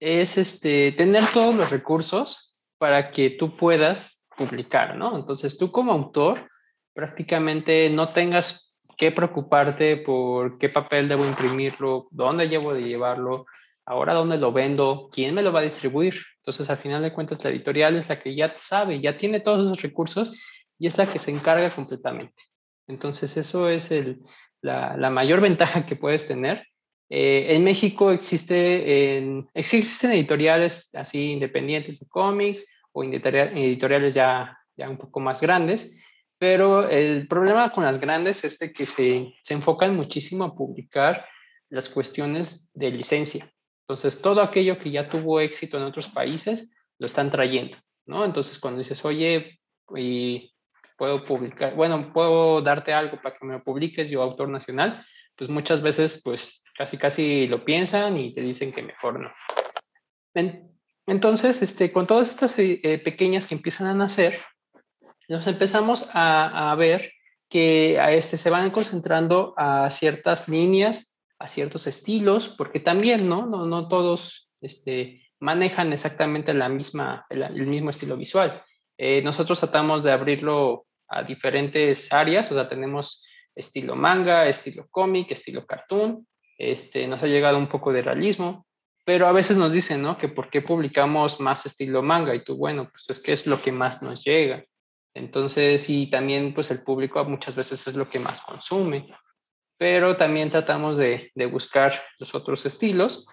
Speaker 2: es este, tener todos los recursos para que tú puedas publicar, ¿no? Entonces tú como autor prácticamente no tengas que preocuparte por qué papel debo imprimirlo, dónde llevo de llevarlo, ahora dónde lo vendo, quién me lo va a distribuir. Entonces, al final de cuentas, la editorial es la que ya sabe, ya tiene todos esos recursos y es la que se encarga completamente. Entonces, eso es la, mayor *laughs* ventaja que puedes tener. Eh, en México existe, existen editoriales así independientes de cómics o editoriales ya, ya un poco más grandes, pero el problema con las grandes es de que se, se enfocan muchísimo a publicar las cuestiones de licencia. Entonces, todo aquello que ya tuvo éxito en otros países, lo están trayendo, ¿no? Entonces, cuando dices, oye, y puedo publicar, bueno, puedo darte algo para que me lo publiques, yo autor nacional, pues muchas veces, pues casi, casi lo piensan y te dicen que mejor no. Entonces, este, con todas estas eh, eh, pequeñas que empiezan a nacer, nos empezamos a, a ver que a este, se van concentrando a ciertas líneas, a ciertos estilos, porque también, ¿no? No, no todos este, manejan exactamente la misma, el, mismo estilo visual. Eh, nosotros tratamos de abrirlo a diferentes áreas, o sea, tenemos estilo manga, estilo cómic, estilo cartoon, este, nos ha llegado un poco de realismo, pero a veces nos dicen, ¿no? Que por qué publicamos más estilo manga y tú, bueno, pues es que es lo que más nos llega. Entonces, y también pues el público muchas veces es lo que más consume, pero también tratamos de, buscar los otros estilos.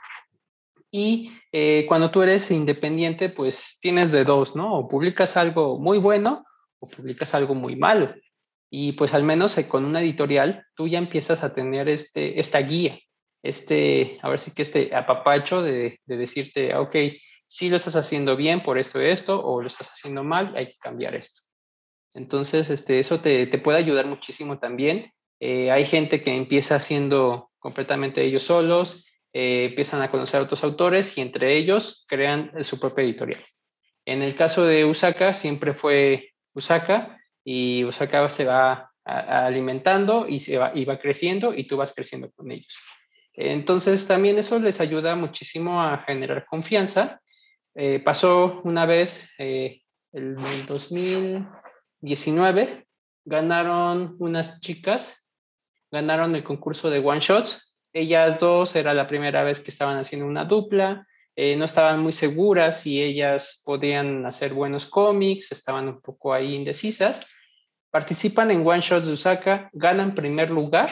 Speaker 2: Y eh, cuando tú eres independiente, pues tienes de dos, ¿no? O publicas algo muy bueno o publicas algo muy malo. Y pues al menos con una editorial, tú ya empiezas a tener este, esta guía, este, a ver si que este apapacho de, de decirte, ah, ok, si lo estás haciendo bien por esto esto, o lo estás haciendo mal, hay que cambiar esto. Entonces, este, eso te, te puede ayudar muchísimo también. Eh, hay gente que empieza haciendo completamente ellos solos, eh, empiezan a conocer a otros autores y entre ellos crean su propia editorial. En el caso de Usaka, siempre fue Usaka y Usaka se va alimentando y, se va, y va creciendo y tú vas creciendo con ellos. Entonces también eso les ayuda muchísimo a generar confianza. Eh, pasó una vez, el 2019, ganaron unas chicas, ganaron el concurso de One Shots. Ellas dos era la primera vez que estaban haciendo una dupla. Eh, no estaban muy seguras si ellas podían hacer buenos cómics, estaban un poco ahí indecisas. Participan en One Shots de Osaka, ganan primer lugar.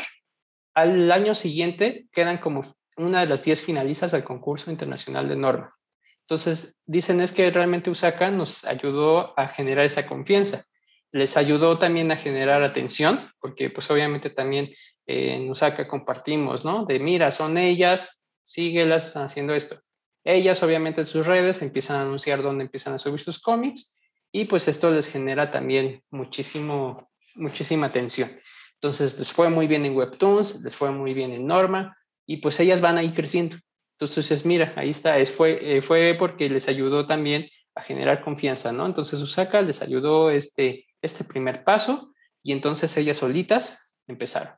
Speaker 2: Al año siguiente quedan como una de las 10 finalistas al concurso internacional de norma. Entonces, dicen es que realmente Osaka nos ayudó a generar esa confianza. Les ayudó también a generar atención, porque pues obviamente también en Osaka compartimos, ¿no? De mira, son ellas, síguelas, están haciendo esto. Ellas, obviamente, en sus redes empiezan a anunciar dónde empiezan a subir sus cómics y pues esto les genera también muchísimo, muchísima atención. Entonces, les fue muy bien en Webtoons, les fue muy bien en Norma y pues ellas van a ir creciendo. Entonces, mira, ahí está, es, fue, eh, fue porque les ayudó también a generar confianza, ¿no? Entonces, Usaka les ayudó este, este primer paso y entonces ellas solitas empezaron.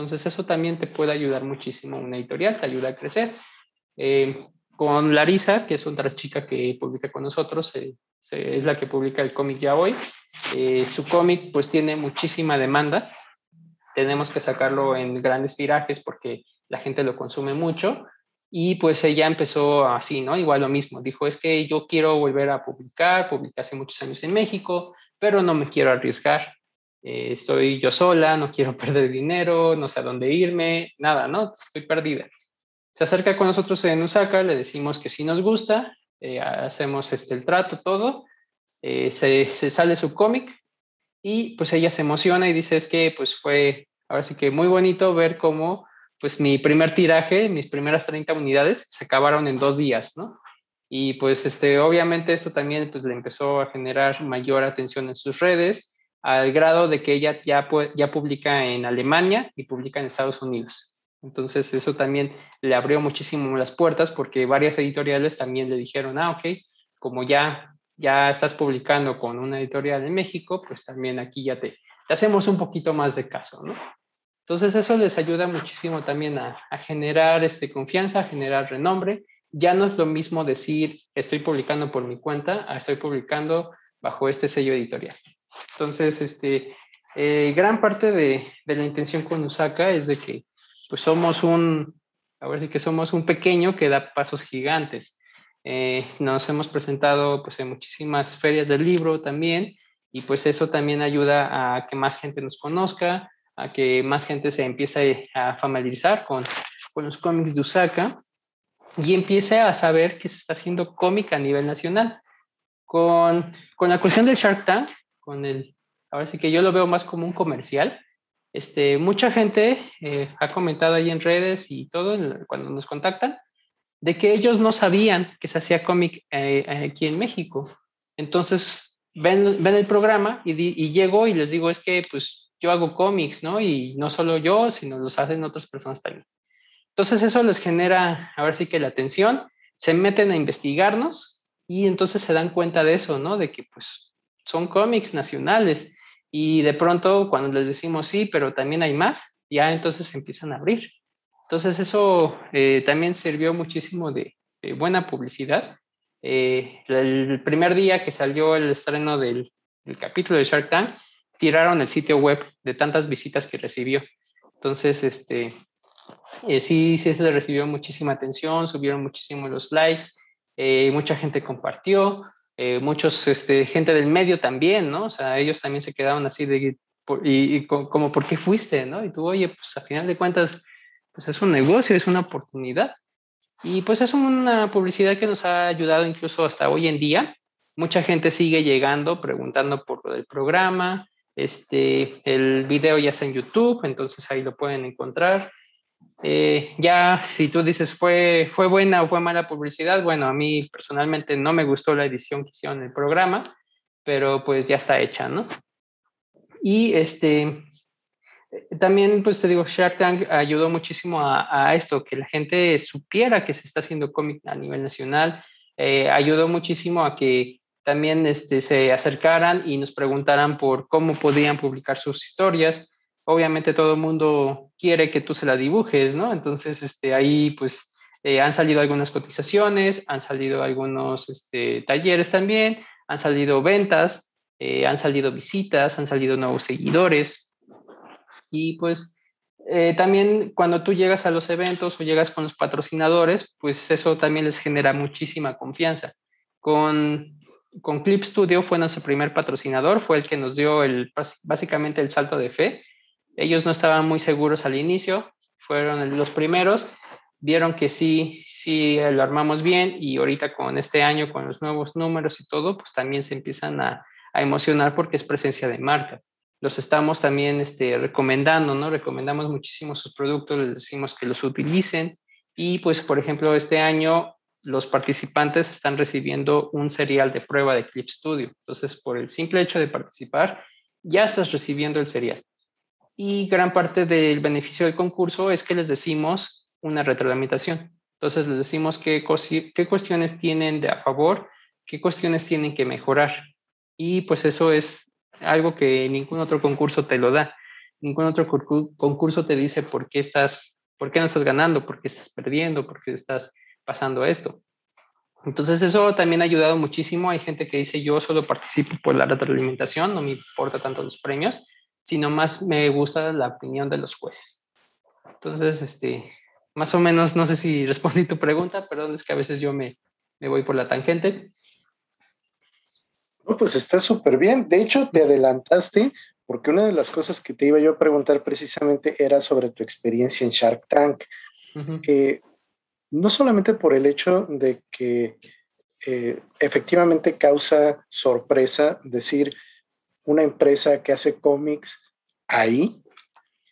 Speaker 2: Entonces, eso también te puede ayudar muchísimo una editorial, te ayuda a crecer. Eh, con Larisa, que es otra chica que publica con nosotros, eh, es la que publica el cómic ya hoy. Eh, su cómic pues tiene muchísima demanda. Tenemos que sacarlo en grandes tirajes porque la gente lo consume mucho. Y pues ella empezó así, ¿no? Igual lo mismo. Dijo, es que yo quiero volver a publicar, publiqué hace muchos años en México, pero no me quiero arriesgar. Eh, estoy yo sola, no quiero *laughs* perder dinero, no sé a dónde irme, nada, ¿no? Estoy perdida. Se acerca con nosotros en Usaka, le decimos que sí nos gusta, eh, hacemos este, el trato, todo, se, se, sale su cómic y pues ella se emociona y dice es que pues fue, ahora sí que muy bonito ver cómo pues mi primer tiraje, mis primeras 30 unidades se acabaron en dos días, ¿no? Y pues este, obviamente esto también pues le empezó a generar mayor atención en sus redes, al grado de que ella ya, ya publica en Alemania y publica en Estados Unidos. Entonces eso también le abrió muchísimo las puertas porque varias editoriales también le dijeron, ah, ok, como ya, ya estás publicando con una editorial en México, pues también aquí ya te, te hacemos un poquito más de caso, ¿no? Entonces eso les ayuda muchísimo también a, generar este, confianza, a generar renombre. Ya no es lo mismo decir estoy publicando por mi cuenta, a estoy publicando bajo este sello editorial. Entonces, este, eh, gran parte de, la intención con Usaka es de que pues somos un, a ver si que somos un pequeño que da pasos gigantes. Eh, nos hemos presentado pues en muchísimas ferias del libro también y pues eso también ayuda a que más gente nos conozca, a que más gente se empiece a familiarizar con, con los cómics de Usaka y empiece a saber que se está haciendo cómic a nivel nacional. Con, con la cuestión del Shark Tank, con el, ahora sí que yo lo veo más como un comercial. Este, mucha gente eh, ha comentado ahí en redes y todo, cuando nos contactan, de que ellos no sabían que se hacía cómic eh, aquí en México. Entonces, ven, ven el programa y, y llego y les digo, es que pues yo hago cómics, ¿no? Y no solo yo, sino los hacen otras personas también. Entonces eso les genera, ahora sí que la atención, se meten a investigarnos y entonces se dan cuenta de eso, ¿no? De que pues son cómics nacionales y de pronto cuando les decimos sí, pero también hay más, ya entonces se empiezan a abrir. Entonces eso eh, también sirvió muchísimo de, buena publicidad. Eh, el primer día que salió el estreno del, capítulo de Shark Tank, tiraron el sitio web de tantas visitas que recibió. Entonces, este, eh, sí, sí se recibió muchísima atención, subieron muchísimo los likes, mucha gente compartió, eh, muchos, este, gente del medio también, ¿no? O sea, ellos también se quedaron así de, y, como, ¿por qué fuiste, no? Y tú, oye, pues a final de cuentas, pues es un negocio, es una oportunidad. Y pues es una publicidad que nos ha ayudado incluso hasta hoy en día. Mucha gente sigue llegando, preguntando por lo del programa, este, el video ya está en YouTube, entonces ahí lo pueden encontrar. Eh, ya si tú dices fue, fue buena o fue mala publicidad, bueno, a mí personalmente no me gustó la edición que hicieron el programa, pero pues ya está hecha, ¿no? Y este, también, pues te digo, Shark Tank ayudó muchísimo a, esto, que la gente supiera que se está haciendo cómic a nivel nacional, eh, ayudó muchísimo a que también este, se acercaran y nos preguntaran por cómo podían publicar sus historias. Obviamente todo el mundo quiere que tú se la dibujes, ¿no? Entonces, este, ahí pues eh, han salido algunas cotizaciones, han salido algunos este, talleres también, han salido ventas, eh, han salido visitas, han salido nuevos seguidores. Y pues eh, también cuando tú llegas a los eventos o llegas con los patrocinadores, pues eso también les genera muchísima confianza. Con con Clip Studio fue nuestro primer patrocinador, fue el que nos dio el, básicamente el salto de fe. Ellos no estaban muy seguros al inicio, fueron los primeros, vieron que sí, sí lo armamos bien y ahorita con este año, con los nuevos números y todo, pues también se empiezan a, emocionar porque es presencia de marca. Los estamos también este, recomendando, ¿no? Recomendamos muchísimo sus productos, les decimos que los utilicen y pues, por ejemplo, este año los participantes están recibiendo un serial de prueba de Clip Studio. Entonces, por el simple hecho de participar, ya estás recibiendo el serial. Y gran parte del beneficio del concurso es que les decimos una retroalimentación. Entonces, les decimos qué, cuestiones tienen de a favor, qué cuestiones tienen que mejorar. Y pues eso es algo que ningún otro concurso te lo da. Ningún otro concurso te dice por qué estás, por qué no estás ganando, por qué estás perdiendo, por qué estás pasando esto. Entonces eso también ha ayudado muchísimo. Hay gente que dice yo solo participo por la retroalimentación, no me importa tanto los premios, sino más me gusta la opinión de los jueces. Entonces, este, más o menos, no sé si *laughs* respondí tu pregunta, perdón, es que a veces yo me, me voy por la tangente.
Speaker 3: No, pues está súper bien. De hecho, te adelantaste porque una de las cosas que te iba yo a preguntar precisamente era sobre tu experiencia en Shark Tank. Eh, no solamente por el hecho de que eh, efectivamente causa sorpresa decir una empresa que hace cómics ahí,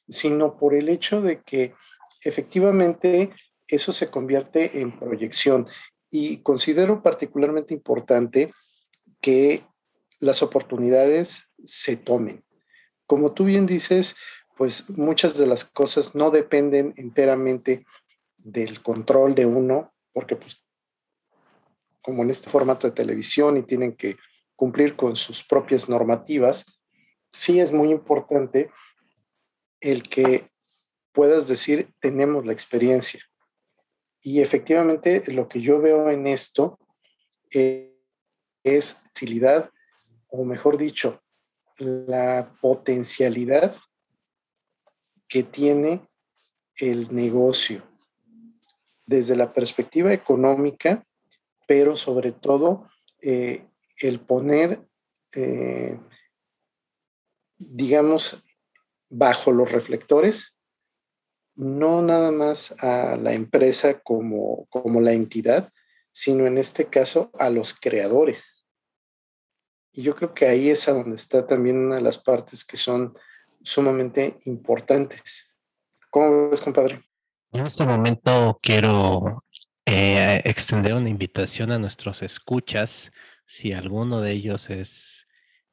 Speaker 3: sino por el hecho de que efectivamente eso se convierte en proyección. Y considero particularmente importante que las oportunidades se tomen. Como tú bien dices, pues muchas de las cosas no dependen enteramente del control de uno, porque pues como en este formato de televisión y tienen que cumplir con sus propias normativas, sí es muy importante el que puedas decir, tenemos la experiencia. Y efectivamente lo que yo veo en esto eh, es facilidad, o mejor dicho, la potencialidad que tiene el negocio desde la perspectiva económica, pero sobre todo eh, el poner, eh, digamos, bajo los reflectores, no nada más a la empresa como, como la entidad, sino en este caso a los creadores. Y yo creo que ahí es a donde está también una de las partes que son sumamente importantes. ¿Cómo ves, compadre?
Speaker 1: En este momento quiero eh, extender una invitación a nuestros escuchas. Si alguno de ellos es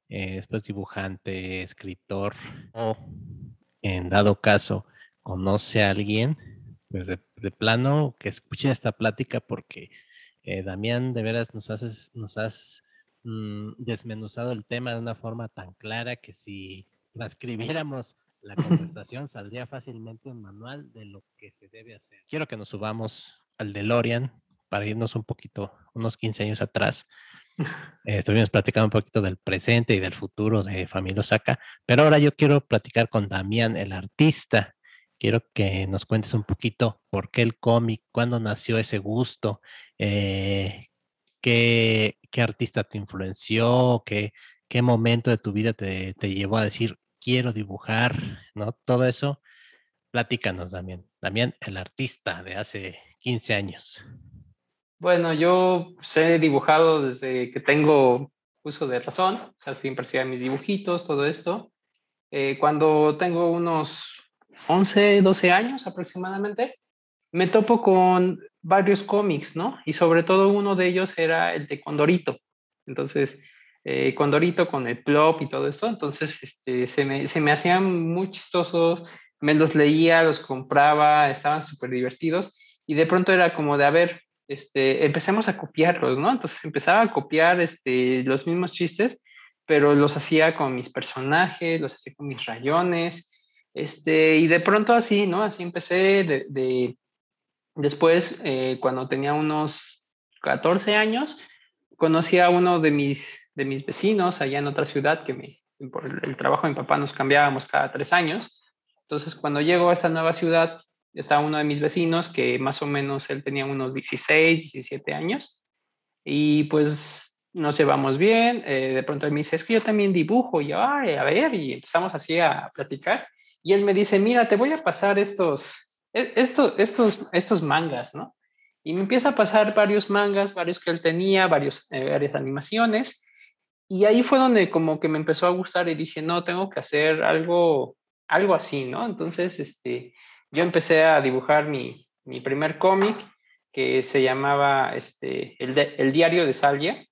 Speaker 1: eh, después dibujante, escritor o en dado caso conoce a alguien, pues de, plano que escuchen esta plática porque eh, Damián, de veras nos, haces, nos has mm, desmenuzado el tema de una forma tan clara que si transcribiéramos la *laughs* conversación saldría fácilmente un manual de lo que se debe hacer. Quiero que nos subamos al DeLorean para irnos un poquito, unos 15 años atrás. Estuvimos platicando un poquito del presente y del futuro de Familia Osaka, pero ahora yo quiero platicar con Damián, el artista. Quiero que nos cuentes un poquito por qué el cómic, cuándo nació ese gusto, eh, qué, artista te influenció, qué, qué momento de tu vida te, te llevó a decir, quiero dibujar, ¿no? Todo eso, platícanos también. También el artista de hace 15 años.
Speaker 2: Bueno, yo he dibujado desde que tengo uso de razón, o sea, siempre hacía mis dibujitos, todo esto. Eh, cuando tengo unos 11, 12 años aproximadamente, me topo con varios cómics, ¿no? Y sobre todo uno de ellos era el de Condorito. Entonces, eh, Condorito con el plop y todo esto. Entonces, este, se, me, se me hacían muy chistosos, me los leía, los compraba, estaban súper divertidos y de pronto era como de, a ver, este, empecemos a copiarlos, ¿no? Entonces empezaba a copiar este, los mismos chistes, pero los hacía con mis personajes, los hacía con mis rayones, este, y de pronto así, ¿no? Así empecé de, después, eh, cuando tenía unos 14 años, conocí a uno de mis de mis vecinos allá en otra ciudad, que me, por el, trabajo de mi papá nos cambiábamos cada tres años. Entonces, cuando llego a esta nueva ciudad, estaba uno de mis vecinos que más o menos él tenía unos 16, 17 años. Y pues nos llevamos bien. Eh, de pronto él me dice, es que yo también dibujo. Y yo, a ver, y empezamos así a platicar. Y él me dice, mira, te voy a pasar estos, e, estos, estos, estos mangas, ¿no? Y me empieza a pasar varios mangas, varios que él tenía, varios, eh, varias animaciones. Y ahí fue donde como que me empezó a gustar y dije, no, tengo que hacer algo, algo así, ¿no? Entonces, este, yo empecé a dibujar mi, mi primer cómic que se llamaba este, el, el, Diario de Salia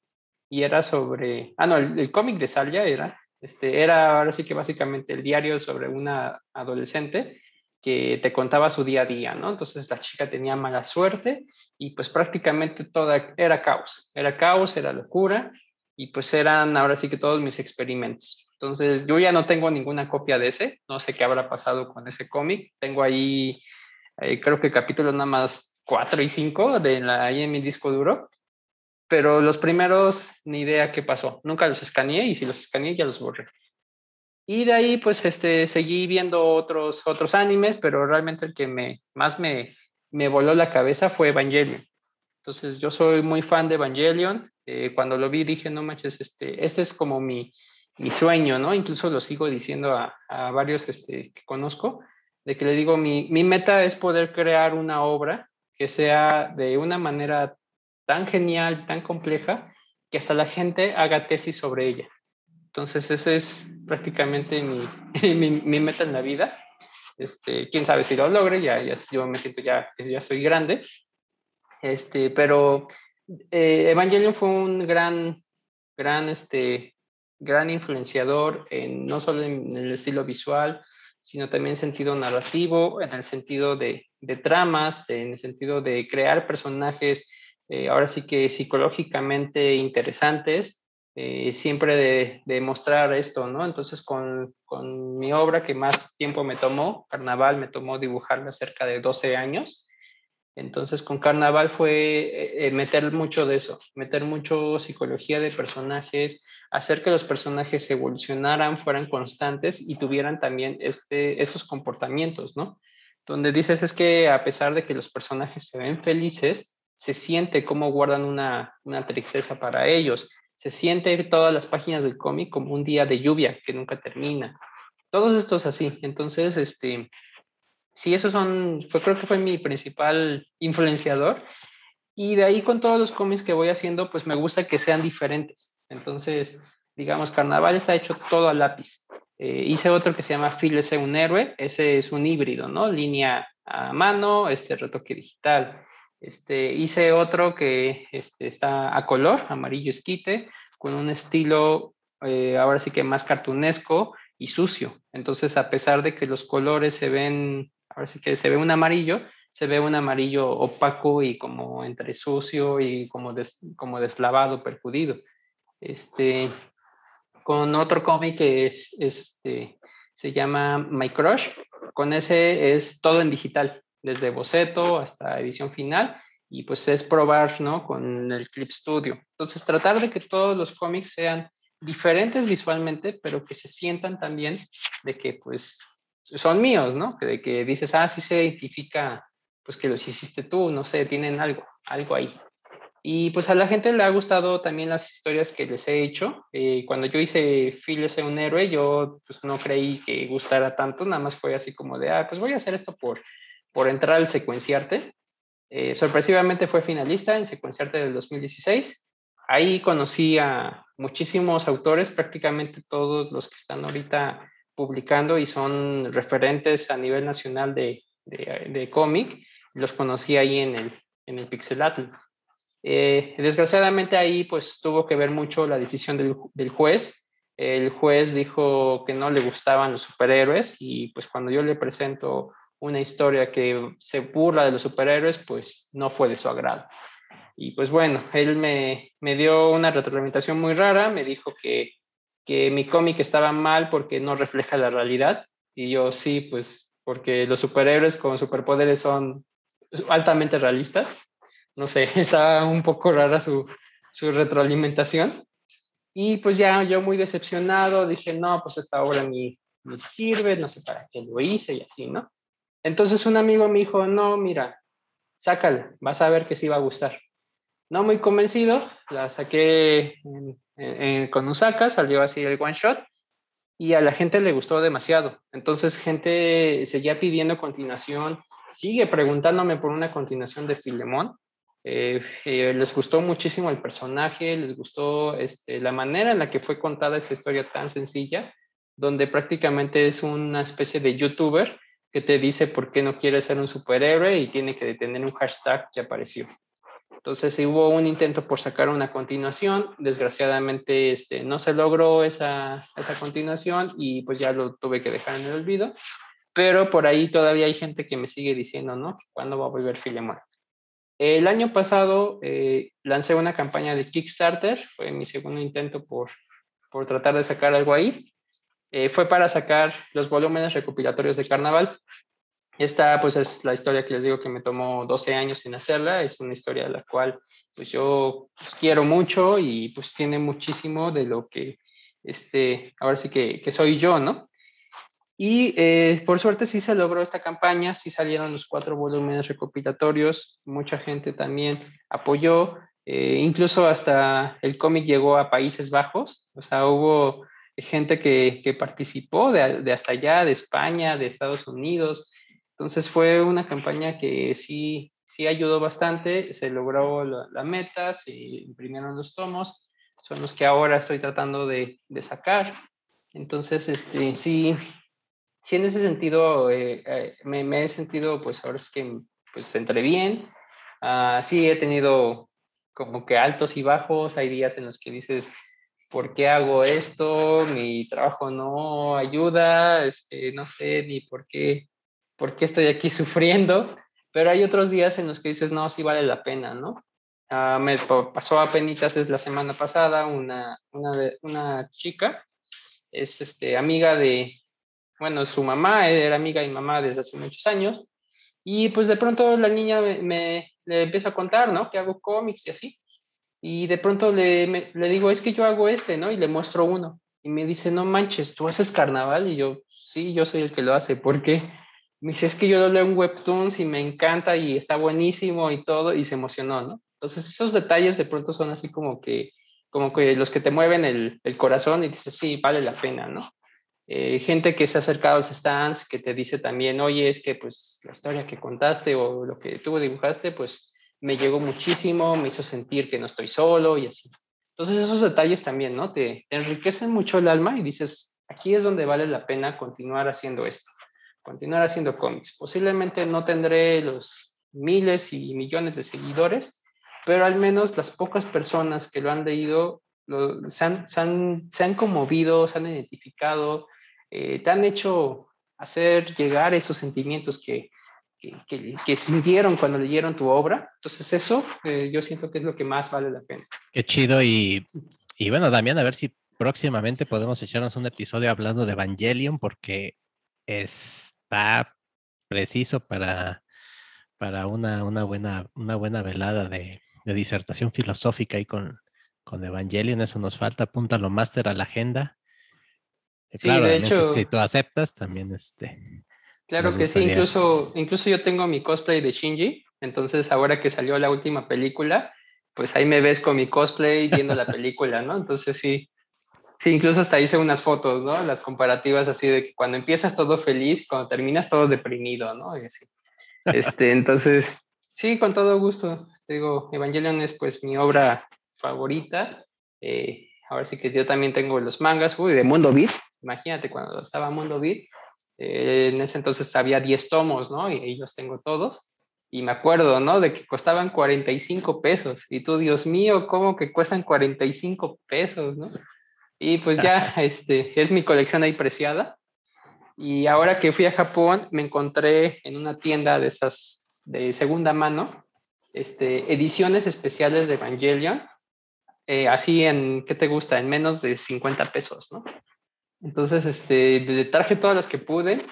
Speaker 2: y era sobre, ah, no, el, cómic de Salia era, este, era ahora sí que básicamente el diario sobre una adolescente que te contaba su día a día, ¿no? Entonces la chica tenía mala suerte y pues prácticamente toda era caos, era caos, era locura y pues eran ahora sí que todos mis experimentos. Entonces yo ya no tengo ninguna copia de ese, no sé qué habrá pasado con ese cómic, tengo ahí eh, creo que capítulos nada más 4 y 5 de la, ahí en mi disco duro, pero los primeros ni idea qué pasó, nunca los escaneé y si los escaneé ya los borré. Y de ahí pues este, seguí viendo otros, otros animes, pero realmente el que me, más me, me voló la cabeza fue Evangelion. Entonces yo soy muy fan de Evangelion. Eh, cuando lo vi dije, no manches, este, este es como mi, mi sueño, ¿no? Incluso lo sigo diciendo a, a varios este, que conozco, de que le digo, mi, mi meta es poder crear una obra que sea de una manera tan genial, tan compleja, que hasta la gente haga tesis sobre ella. Entonces, ese es prácticamente mi, *laughs* mi, mi meta en la vida. Este, quién sabe si lo logre, ya, ya yo me siento ya, ya soy grande. Este, pero eh, Evangelion fue un gran, gran, este, gran influenciador, en, no solo en el estilo visual, sino también en sentido narrativo, en el sentido de, tramas, en el sentido de crear personajes, eh, ahora sí que psicológicamente interesantes, eh, siempre de, mostrar esto, ¿no? Entonces, con, con, mi obra que más tiempo me tomó, Carnaval, me tomó dibujarla cerca de 12 años, entonces con Carnaval fue eh, meter mucho de eso, meter mucho psicología de personajes, hacer que los personajes evolucionaran, fueran constantes y tuvieran también este, estos comportamientos, ¿no? Donde dices es que a pesar de que los personajes se ven felices, se siente como guardan una, una tristeza para ellos, se siente todas las páginas del cómic como un día de lluvia que nunca termina. Todos estos así. Entonces, este, sí, esos son, fue, creo que fue mi principal influenciador. Y de ahí con todos los cómics que voy haciendo, pues me gusta que sean diferentes. Entonces, digamos, Carnaval está hecho todo a lápiz. Eh, hice otro que se llama Fílese un héroe, ese es un híbrido, ¿no? Línea a mano, este retoque digital. Este, hice otro que este, está a color, amarillo esquite, con un estilo eh, ahora sí que más cartunesco y sucio. Entonces, a pesar de que los colores se ven ahora sí que se ve un amarillo, se ve un amarillo opaco y como entre sucio y como, como deslavado, percudido. Este, con otro cómic que es, este, se llama My Crush, con ese es todo en digital, desde boceto hasta edición final, y pues es probar, ¿no? Con el Clip Studio. Entonces, tratar de que todos los cómics sean diferentes visualmente, pero que se sientan también de que pues son míos, ¿no? De que dices, ah, sí se identifica, pues que los hiciste tú, no sé, tienen algo, algo ahí. Y pues a la gente le ha gustado también las historias que les he hecho. Eh, cuando yo hice Phil es un héroe, yo pues no creí que gustara tanto, nada más fue así como de, ah, pues voy a hacer esto por, por entrar al secuenciarte. Eh, sorpresivamente fue finalista en secuenciarte del 2016. Ahí conocí a muchísimos autores, prácticamente todos los que están ahorita publicando y son referentes a nivel nacional de, de, cómic. Los conocí ahí en el, en el. Eh, desgraciadamente ahí pues tuvo que ver mucho la decisión del, del, juez. El juez dijo que no le gustaban los superhéroes y pues cuando yo le presento una historia que se burla de los superhéroes pues no fue de su agrado. Y pues bueno, él me, me dio una retroalimentación muy rara, me dijo que que mi cómic estaba mal porque no refleja la realidad. Y yo sí, pues porque los superhéroes con superpoderes son altamente realistas. No sé, *laughs* estaba un poco rara su, su retroalimentación. Y pues ya yo muy decepcionado dije, no, pues esta obra ni, ni sirve, no sé para qué lo hice y así, ¿no? Entonces un amigo me dijo, no, mira, sácala, vas a ver que sí va a gustar. No muy convencido, la saqué con Usaka, salió así el one shot y a la gente le gustó demasiado. Entonces, gente seguía pidiendo continuación, sigue preguntándome por una continuación de Filemón. Eh, eh, les gustó muchísimo el personaje, les gustó este, la manera en la que fue contada esta historia tan sencilla, donde prácticamente es una especie de youtuber que te dice por qué no quiere ser un superhéroe y tiene que detener un hashtag que apareció. Entonces hubo un intento por sacar una continuación, desgraciadamente este, no se logró esa, esa continuación y pues ya lo tuve que dejar en el olvido, pero por ahí todavía hay gente que me sigue diciendo, ¿no? ¿Cuándo va a volver Filemón? El año pasado eh, lancé una campaña de Kickstarter, fue mi segundo intento por, por tratar de sacar algo ahí. Eh, fue para sacar los volúmenes recopilatorios de carnaval. Esta pues es la historia que les digo que me tomó 12 años en hacerla, es una historia de la cual pues yo pues, quiero mucho y pues tiene muchísimo de lo que este, ahora sí que, que soy yo, ¿no? Y eh, por suerte sí se logró esta campaña, sí salieron los cuatro volúmenes recopilatorios, mucha gente también apoyó, eh, incluso hasta el cómic llegó a Países Bajos, o sea, hubo gente que, que participó de, de, hasta allá, de España, de Estados Unidos. Entonces fue una campaña que sí, sí ayudó bastante, se logró la, meta, se imprimieron los tomos, son los que ahora estoy tratando de, de sacar. Entonces, este, sí, sí en ese sentido eh, eh, me, me, he sentido, pues ahora es que, pues entre bien. Uh, sí he tenido como que altos y bajos, hay días en los que dices, ¿por qué hago esto? Mi trabajo no ayuda, este, no sé ni por qué, por qué estoy aquí *laughs* sufriendo, pero hay otros días en los que dices, no, sí vale la pena, ¿no? Uh, me pasó a penitas es la semana pasada una, una, una chica, es este, amiga de, bueno, su mamá era amiga y mamá desde hace muchos años, y pues de pronto la niña me, me le empieza a contar, ¿no? Que hago cómics y así. Y de pronto le, le digo, es que yo hago este, ¿no? Y le muestro uno. Y me dice, no manches, ¿tú haces carnaval? Y yo, sí, yo soy el que lo hace. ¿Por qué? Me dice, es que yo lo leo en Webtoons y me encanta y está buenísimo y todo. Y se emocionó, ¿no? Entonces esos detalles de pronto son así como que, como que los que te mueven el, el corazón y dices, sí, vale la pena, ¿no? Eh, gente que se ha acercado a los stands, que te dice también, oye, es que pues la historia que contaste o lo que tú dibujaste, pues me llegó muchísimo, me hizo sentir que no estoy solo y así. Entonces esos detalles también, ¿no? Te, enriquecen mucho el alma y dices, aquí es donde vale la pena continuar haciendo esto, continuar haciendo cómics. Posiblemente no tendré los miles y millones de seguidores, pero al menos las pocas personas que lo han leído se, han, se, han, se, han, conmovido, se han identificado, eh, te han hecho hacer llegar esos sentimientos que, que, que, sintieron cuando leyeron tu obra. Entonces eso eh, yo siento que es lo que más vale la pena.
Speaker 1: Qué chido y, y bueno, Damián, a ver si próximamente podemos echarnos un episodio hablando de Evangelion porque está preciso para, para una, una, buena, una buena velada de, de disertación filosófica y con, con Evangelion, eso nos falta, apúntalo máster a la agenda Sí, de hecho. Si, tú aceptas, también este.
Speaker 2: Claro que sí, incluso, incluso yo tengo mi cosplay de Shinji, entonces ahora que salió la última película, pues ahí me ves con mi cosplay viendo la película, ¿no? Entonces sí, sí, incluso hasta hice unas fotos, ¿no? Las comparativas así de que cuando empiezas todo feliz, cuando terminas todo deprimido, ¿no? Este, *laughs* entonces, sí, con todo gusto. Te digo, Evangelion es pues mi obra favorita. Eh, ahora sí que yo también tengo los mangas, uy, de Mundo Beat, Imagínate, cuando estaba Mundo Beat, eh, en ese entonces había 10 tomos, ¿no? Y ahí los tengo todos. Y me acuerdo, ¿no? De que costaban 45 pesos. Y tú, Dios mío, ¿cómo que cuestan 45 pesos, ¿no? Y pues ya, *laughs* este, es mi colección ahí preciada. Y ahora que fui a Japón, me encontré en una tienda de esas de segunda mano, este, ediciones especiales de Evangelion, eh, así en, ¿qué te gusta? En menos de 50 pesos, ¿no? Entonces, este, traje todas las que pude.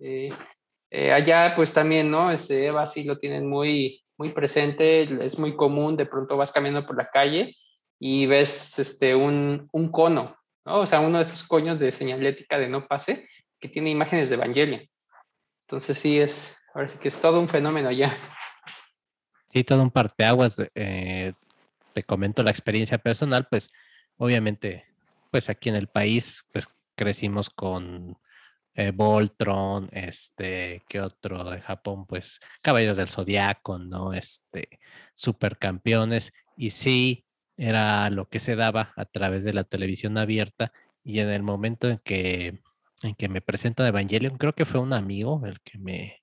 Speaker 2: Eh, eh, allá, pues también, ¿no? Este, Eva sí lo tienen muy, muy presente, es muy común, de pronto vas caminando por la calle y ves este, un, un cono, ¿no? O sea, uno de esos coños de señalética de no pase que tiene imágenes de Evangelion. Entonces sí es, ahora sí que es todo un fenómeno allá.
Speaker 1: Sí, todo un parteaguas. Eh, te comento la experiencia personal, pues obviamente, pues aquí en el país, pues crecimos con eh, Voltron, este, ¿qué otro de Japón? Pues Caballeros del Zodiaco, ¿no? Este, supercampeones. Y sí, era lo que se daba a través de la televisión abierta. Y en el momento en que, en que me presenta Evangelion, creo que fue un amigo el que me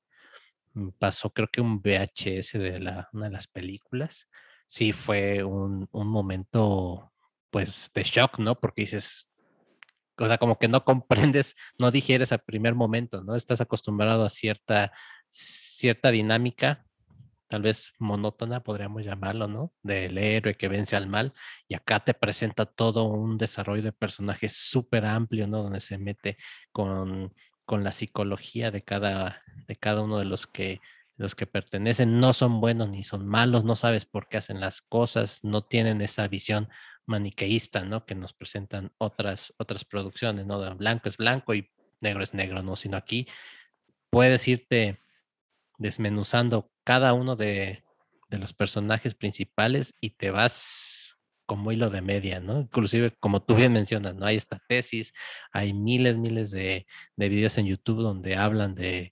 Speaker 1: pasó, creo que un VHS de la, una de las películas. Sí, fue un, un momento, pues, de shock, ¿no? Porque dices, o sea, como que no *laughs* comprendes, no digieres al primer momento, ¿no? Estás acostumbrado a cierta, cierta dinámica, tal vez monótona, podríamos llamarlo, ¿no? Del héroe que vence al mal, y acá te presenta todo un desarrollo de personajes súper amplio, ¿no? Donde se mete con, con la psicología de cada, de cada uno de los que los que pertenecen no son buenos ni son malos, no sabes por qué hacen las cosas, no tienen esa visión maniqueísta, ¿no? Que nos presentan otras, otras producciones, ¿no? Blanco es blanco y negro es negro, ¿no? Sino aquí puedes irte desmenuzando cada uno de, de los personajes principales y te vas como hilo de media, ¿no? Inclusive, como tú bien mencionas, ¿no? Hay esta tesis, hay miles, miles de, de videos en YouTube donde hablan de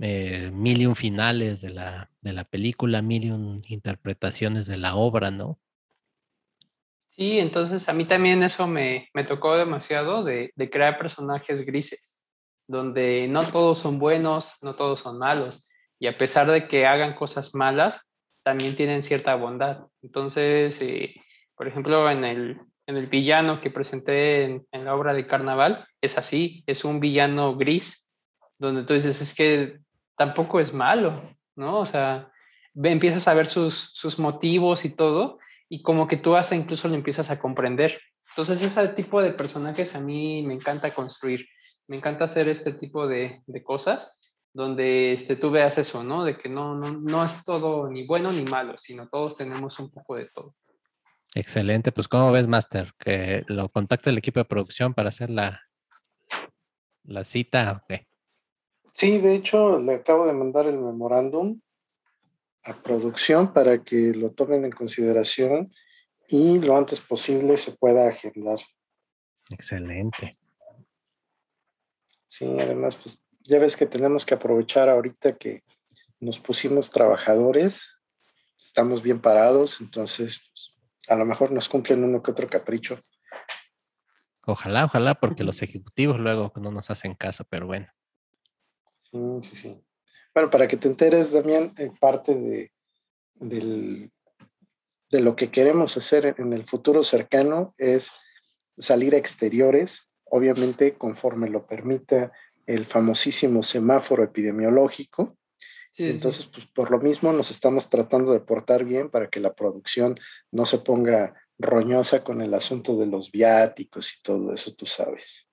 Speaker 1: eh, mil y un finales de la, de la película, mil y un interpretaciones de la obra, ¿no?
Speaker 2: Sí, entonces a mí también eso me, me tocó demasiado de, de, crear personajes grises, donde no todos son buenos, no todos son malos, y a pesar de que hagan cosas malas, también tienen cierta bondad. Entonces, eh, por ejemplo, en el, en el villano que presenté en, la obra de Carnaval, es así, es un villano gris, donde tú dices, es que tampoco es malo, ¿no? O sea, empiezas a ver sus, sus motivos y todo, y como que tú hasta incluso lo empiezas a comprender. Entonces, ese tipo de personajes a mí me encanta construir, me encanta hacer este tipo de, de cosas donde este, tú veas eso, ¿no? De que no, no, no es todo ni bueno ni malo, sino todos tenemos un poco de todo.
Speaker 1: Excelente, pues ¿cómo ves, Master? Que lo contacte el equipo de producción para hacer la, la cita. Okay.
Speaker 3: Sí, de hecho, le acabo de mandar el memorándum a producción para que lo tomen en consideración y lo antes posible se pueda agendar.
Speaker 1: Excelente.
Speaker 3: Sí, además, pues ya ves que tenemos que aprovechar ahorita que nos pusimos trabajadores, estamos bien parados, entonces pues, a lo mejor nos cumplen uno que otro capricho.
Speaker 1: Ojalá, ojalá, porque los ejecutivos luego no nos hacen caso, pero bueno.
Speaker 3: Sí, sí, sí. Bueno, para que te enteres, Damián, eh, parte de, de lo que queremos hacer en el futuro cercano es salir a exteriores, obviamente conforme lo permita el famosísimo semáforo epidemiológico. Entonces, pues por lo mismo nos estamos tratando de portar bien para que la producción no se ponga roñosa con el asunto de los viáticos y todo eso, tú sabes.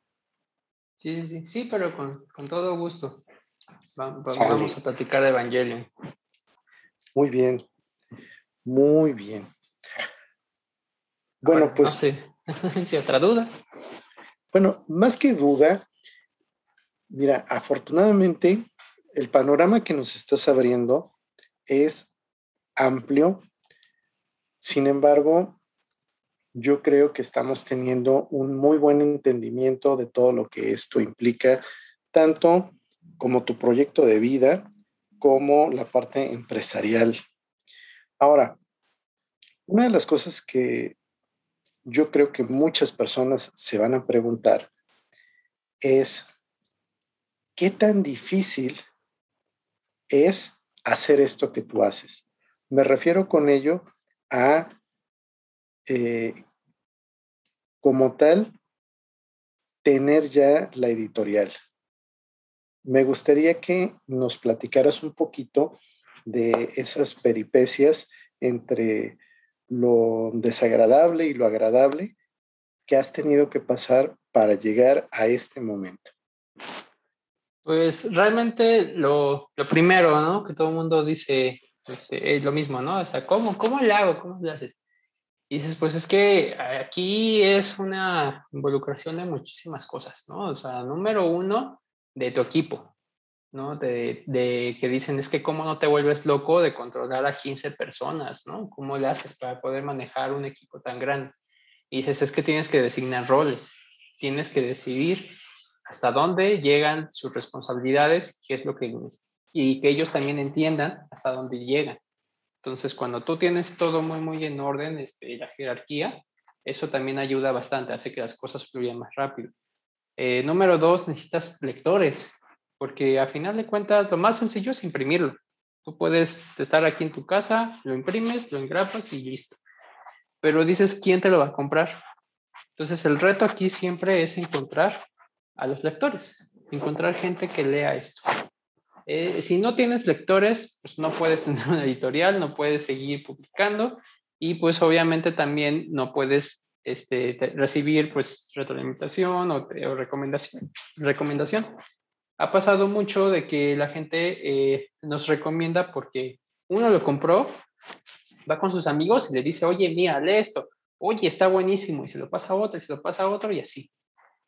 Speaker 2: Sí, sí, sí, pero con, con todo gusto. Vamos, a platicar de Evangelio.
Speaker 3: Muy bien, muy bien. Bueno, pues... *laughs*
Speaker 2: si otra duda.
Speaker 3: Bueno, más que duda, mira, afortunadamente el panorama que nos estás abriendo es amplio. Sin embargo, yo creo que estamos teniendo un muy buen entendimiento de todo lo que esto implica, tanto como tu proyecto de vida, como la parte empresarial. Ahora, una de las cosas que yo creo que muchas personas se van a preguntar es, ¿qué tan difícil es hacer esto que tú haces? Me refiero con ello a, eh, como tal, tener ya la editorial me gustaría que nos platicaras un poquito de esas peripecias entre lo desagradable y lo agradable que has tenido que pasar para llegar a este momento.
Speaker 2: Pues realmente lo, primero, ¿no? Que todo el mundo dice este, es lo mismo, ¿no? O sea, ¿cómo, cómo le hago? ¿Cómo le haces? Y dices, pues es que aquí es una involucración de muchísimas cosas, ¿no? O sea, número uno, de tu equipo, ¿no? De, de, que dicen, es que cómo no te vuelves loco de controlar a 15 personas, ¿no? ¿Cómo le haces para poder manejar un equipo tan grande? Y dices, es que tienes que designar roles, tienes que decidir hasta dónde llegan sus responsabilidades, qué es lo que y que ellos también entiendan hasta dónde llegan. Entonces, cuando tú tienes todo muy, muy en orden, este, la jerarquía, eso también ayuda bastante, hace que las cosas fluyan más rápido. Eh, número dos, necesitas lectores, porque a final de cuentas lo más sencillo es imprimirlo. Tú puedes estar aquí en tu casa, lo imprimes, lo engrapas y listo. Pero dices, ¿quién te lo va a comprar? Entonces el reto aquí siempre es encontrar a los lectores, encontrar gente que lea esto. Eh, si no tienes lectores, pues no puedes *laughs* tener una editorial, no puedes seguir publicando y pues obviamente también no puedes este, recibir pues retroalimentación o, recomendación, recomendación. Ha pasado mucho de que la gente eh, nos recomienda porque uno lo compró, va con sus amigos y le dice, oye, mira, lee esto, oye, está buenísimo, y se lo pasa a otro, y se lo pasa a otro, y así.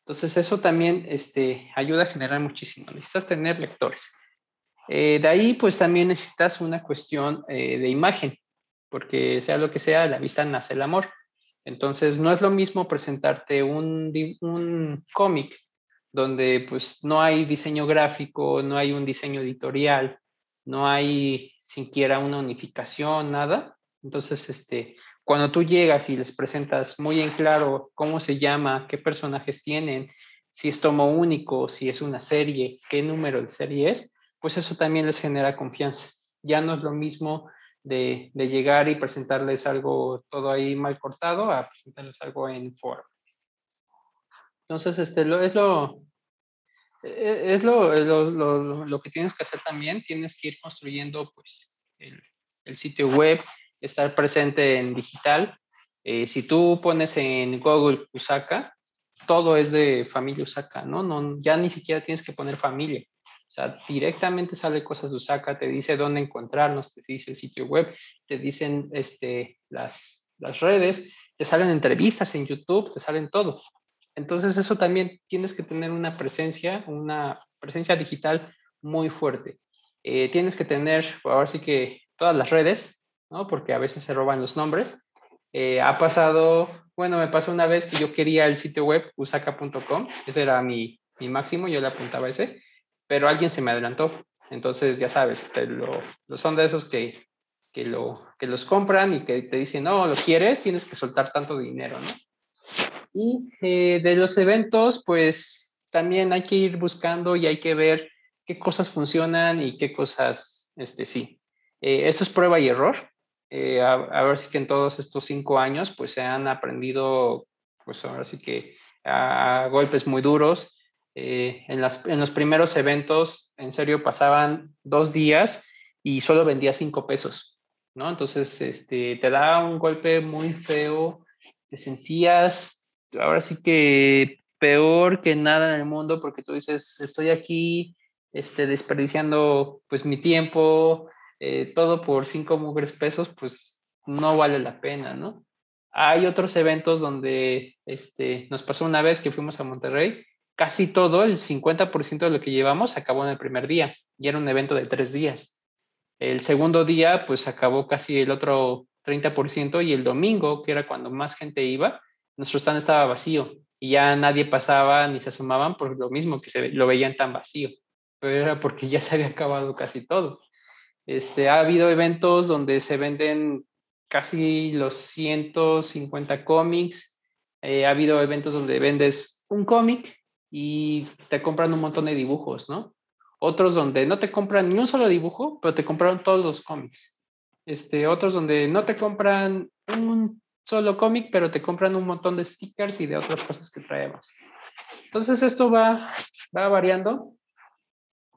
Speaker 2: Entonces eso también este, ayuda a generar muchísimo. Necesitas tener lectores. Eh, de ahí, pues también necesitas una cuestión eh, de imagen, porque sea lo que sea, la vista nace el amor. Entonces, no es lo mismo presentarte un, un cómic donde pues no hay diseño gráfico, no hay un diseño editorial, no hay siquiera una unificación, nada. Entonces, este, cuando tú llegas y les presentas muy en claro cómo se llama, qué personajes tienen, si es tomo único, si es una serie, qué número de serie es, pues eso también les genera confianza. Ya no es lo mismo de, llegar y presentarles algo todo ahí mal cortado a presentarles algo en forma. Entonces, este, lo, es lo, e, es lo, lo, lo, que tienes que hacer también. Tienes que ir construyendo pues, el, el sitio web, estar presente en digital. Eh, si tú pones en Google Usaka, todo es de familia Usaka, ¿no? ¿no? Ya ni siquiera tienes que poner familia. O sea, directamente sale cosas de Usaka, te dice dónde encontrarnos, te dice el sitio web, te dicen este, las, las redes, te salen entrevistas en YouTube, te salen todo. Entonces eso también tienes que tener una presencia, una presencia digital muy fuerte. Eh, tienes que tener, ahora sí que todas las redes, ¿no? Porque a veces se roban los nombres. Eh, ha pasado, bueno, me pasó una vez que yo quería el sitio web usaka.com, ese era mi, mi máximo, yo le apuntaba ese, pero alguien se me adelantó. Entonces, ya sabes, lo, son de esos que, que, lo, que los compran y que te dicen, no, lo quieres, tienes que soltar tanto dinero, ¿no? Y eh, de los eventos, pues también hay que ir buscando y hay que ver qué cosas funcionan y qué cosas, este, sí. Eh, esto es prueba y error. Eh, a, ver si que en todos estos cinco años, pues se han aprendido, pues ahora sí que a golpes muy duros, eh, en, las, en, los primeros eventos, en serio, pasaban dos días y solo vendía cinco pesos, ¿no? Entonces, este, te da un golpe muy feo, te sentías, ahora sí que peor que nada en el mundo, porque tú dices, estoy aquí este, desperdiciando pues mi tiempo, eh, todo por cinco mugres pesos, pues no vale la pena, ¿no? Hay otros eventos donde este, nos pasó una vez que fuimos a Monterrey casi todo, el 50% de lo que llevamos, acabó en el primer día y era un evento de tres días. El segundo día, pues acabó casi el otro 30% y el domingo, que era cuando más gente iba, nuestro stand estaba vacío y ya nadie pasaba ni se asomaban por lo mismo que se, lo veían tan vacío, pero era porque ya se había acabado casi todo. Este, ha habido eventos donde se venden casi los 150 cómics, eh, ha habido eventos donde vendes un cómic y te compran un montón de dibujos, ¿no? Otros donde no te compran ni un solo dibujo, pero te compraron todos los cómics. Este, otros donde no te compran un solo cómic, pero te compran un montón de stickers y de otras cosas que traemos. Entonces esto va, va variando.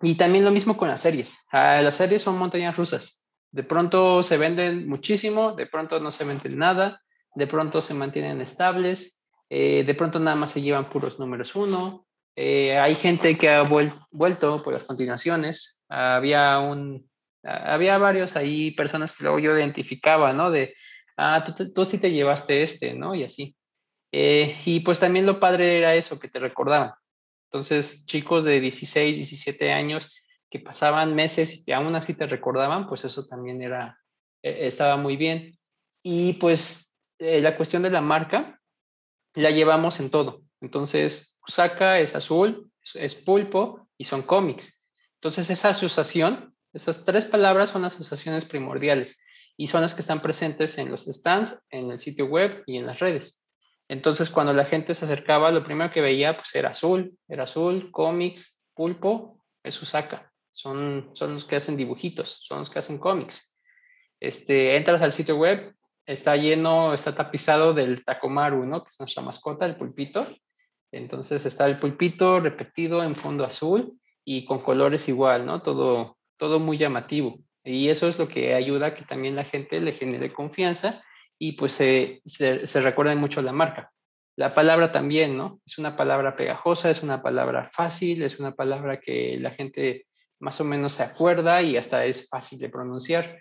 Speaker 2: Y también lo mismo con las series. Ah, las series son montañas rusas. De pronto se venden muchísimo, de pronto no se venden nada, de pronto se mantienen estables, eh, de pronto nada más se llevan puros números uno, eh, hay gente que ha vuelto por las continuaciones. Había un, había varios ahí personas que luego yo identificaba, ¿no? De, ah, tú, tú sí te llevaste este, ¿no? Y así. Eh, y pues también lo padre era eso, que te recordaban. Entonces, chicos de 16, 17 años que pasaban meses y aún así te recordaban, pues eso también era, e, estaba muy bien. Y pues eh, la cuestión de la marca la llevamos en todo. Entonces, Usaka es azul, es pulpo y son cómics. Entonces esa asociación, esas tres palabras son asociaciones primordiales y son las que están presentes en los stands, en el sitio web y en las redes. Entonces cuando la gente se acercaba, lo primero que veía pues era azul, era azul, cómics, pulpo, es Usaka. Son, son los que hacen dibujitos, son los que hacen cómics. Este, entras al sitio web, está lleno, está tapizado del Takomaru, ¿no? Que es nuestra mascota, el pulpito. Entonces está el pulpito repetido en fondo azul y con colores igual, ¿no? Todo, todo muy llamativo. Y eso es lo que ayuda a que también la gente le genere confianza y pues se, se, se recuerde mucho la marca. La palabra también, ¿no? Es una palabra pegajosa, es una palabra fácil, es una palabra que la gente más o menos se acuerda y hasta es fácil de pronunciar.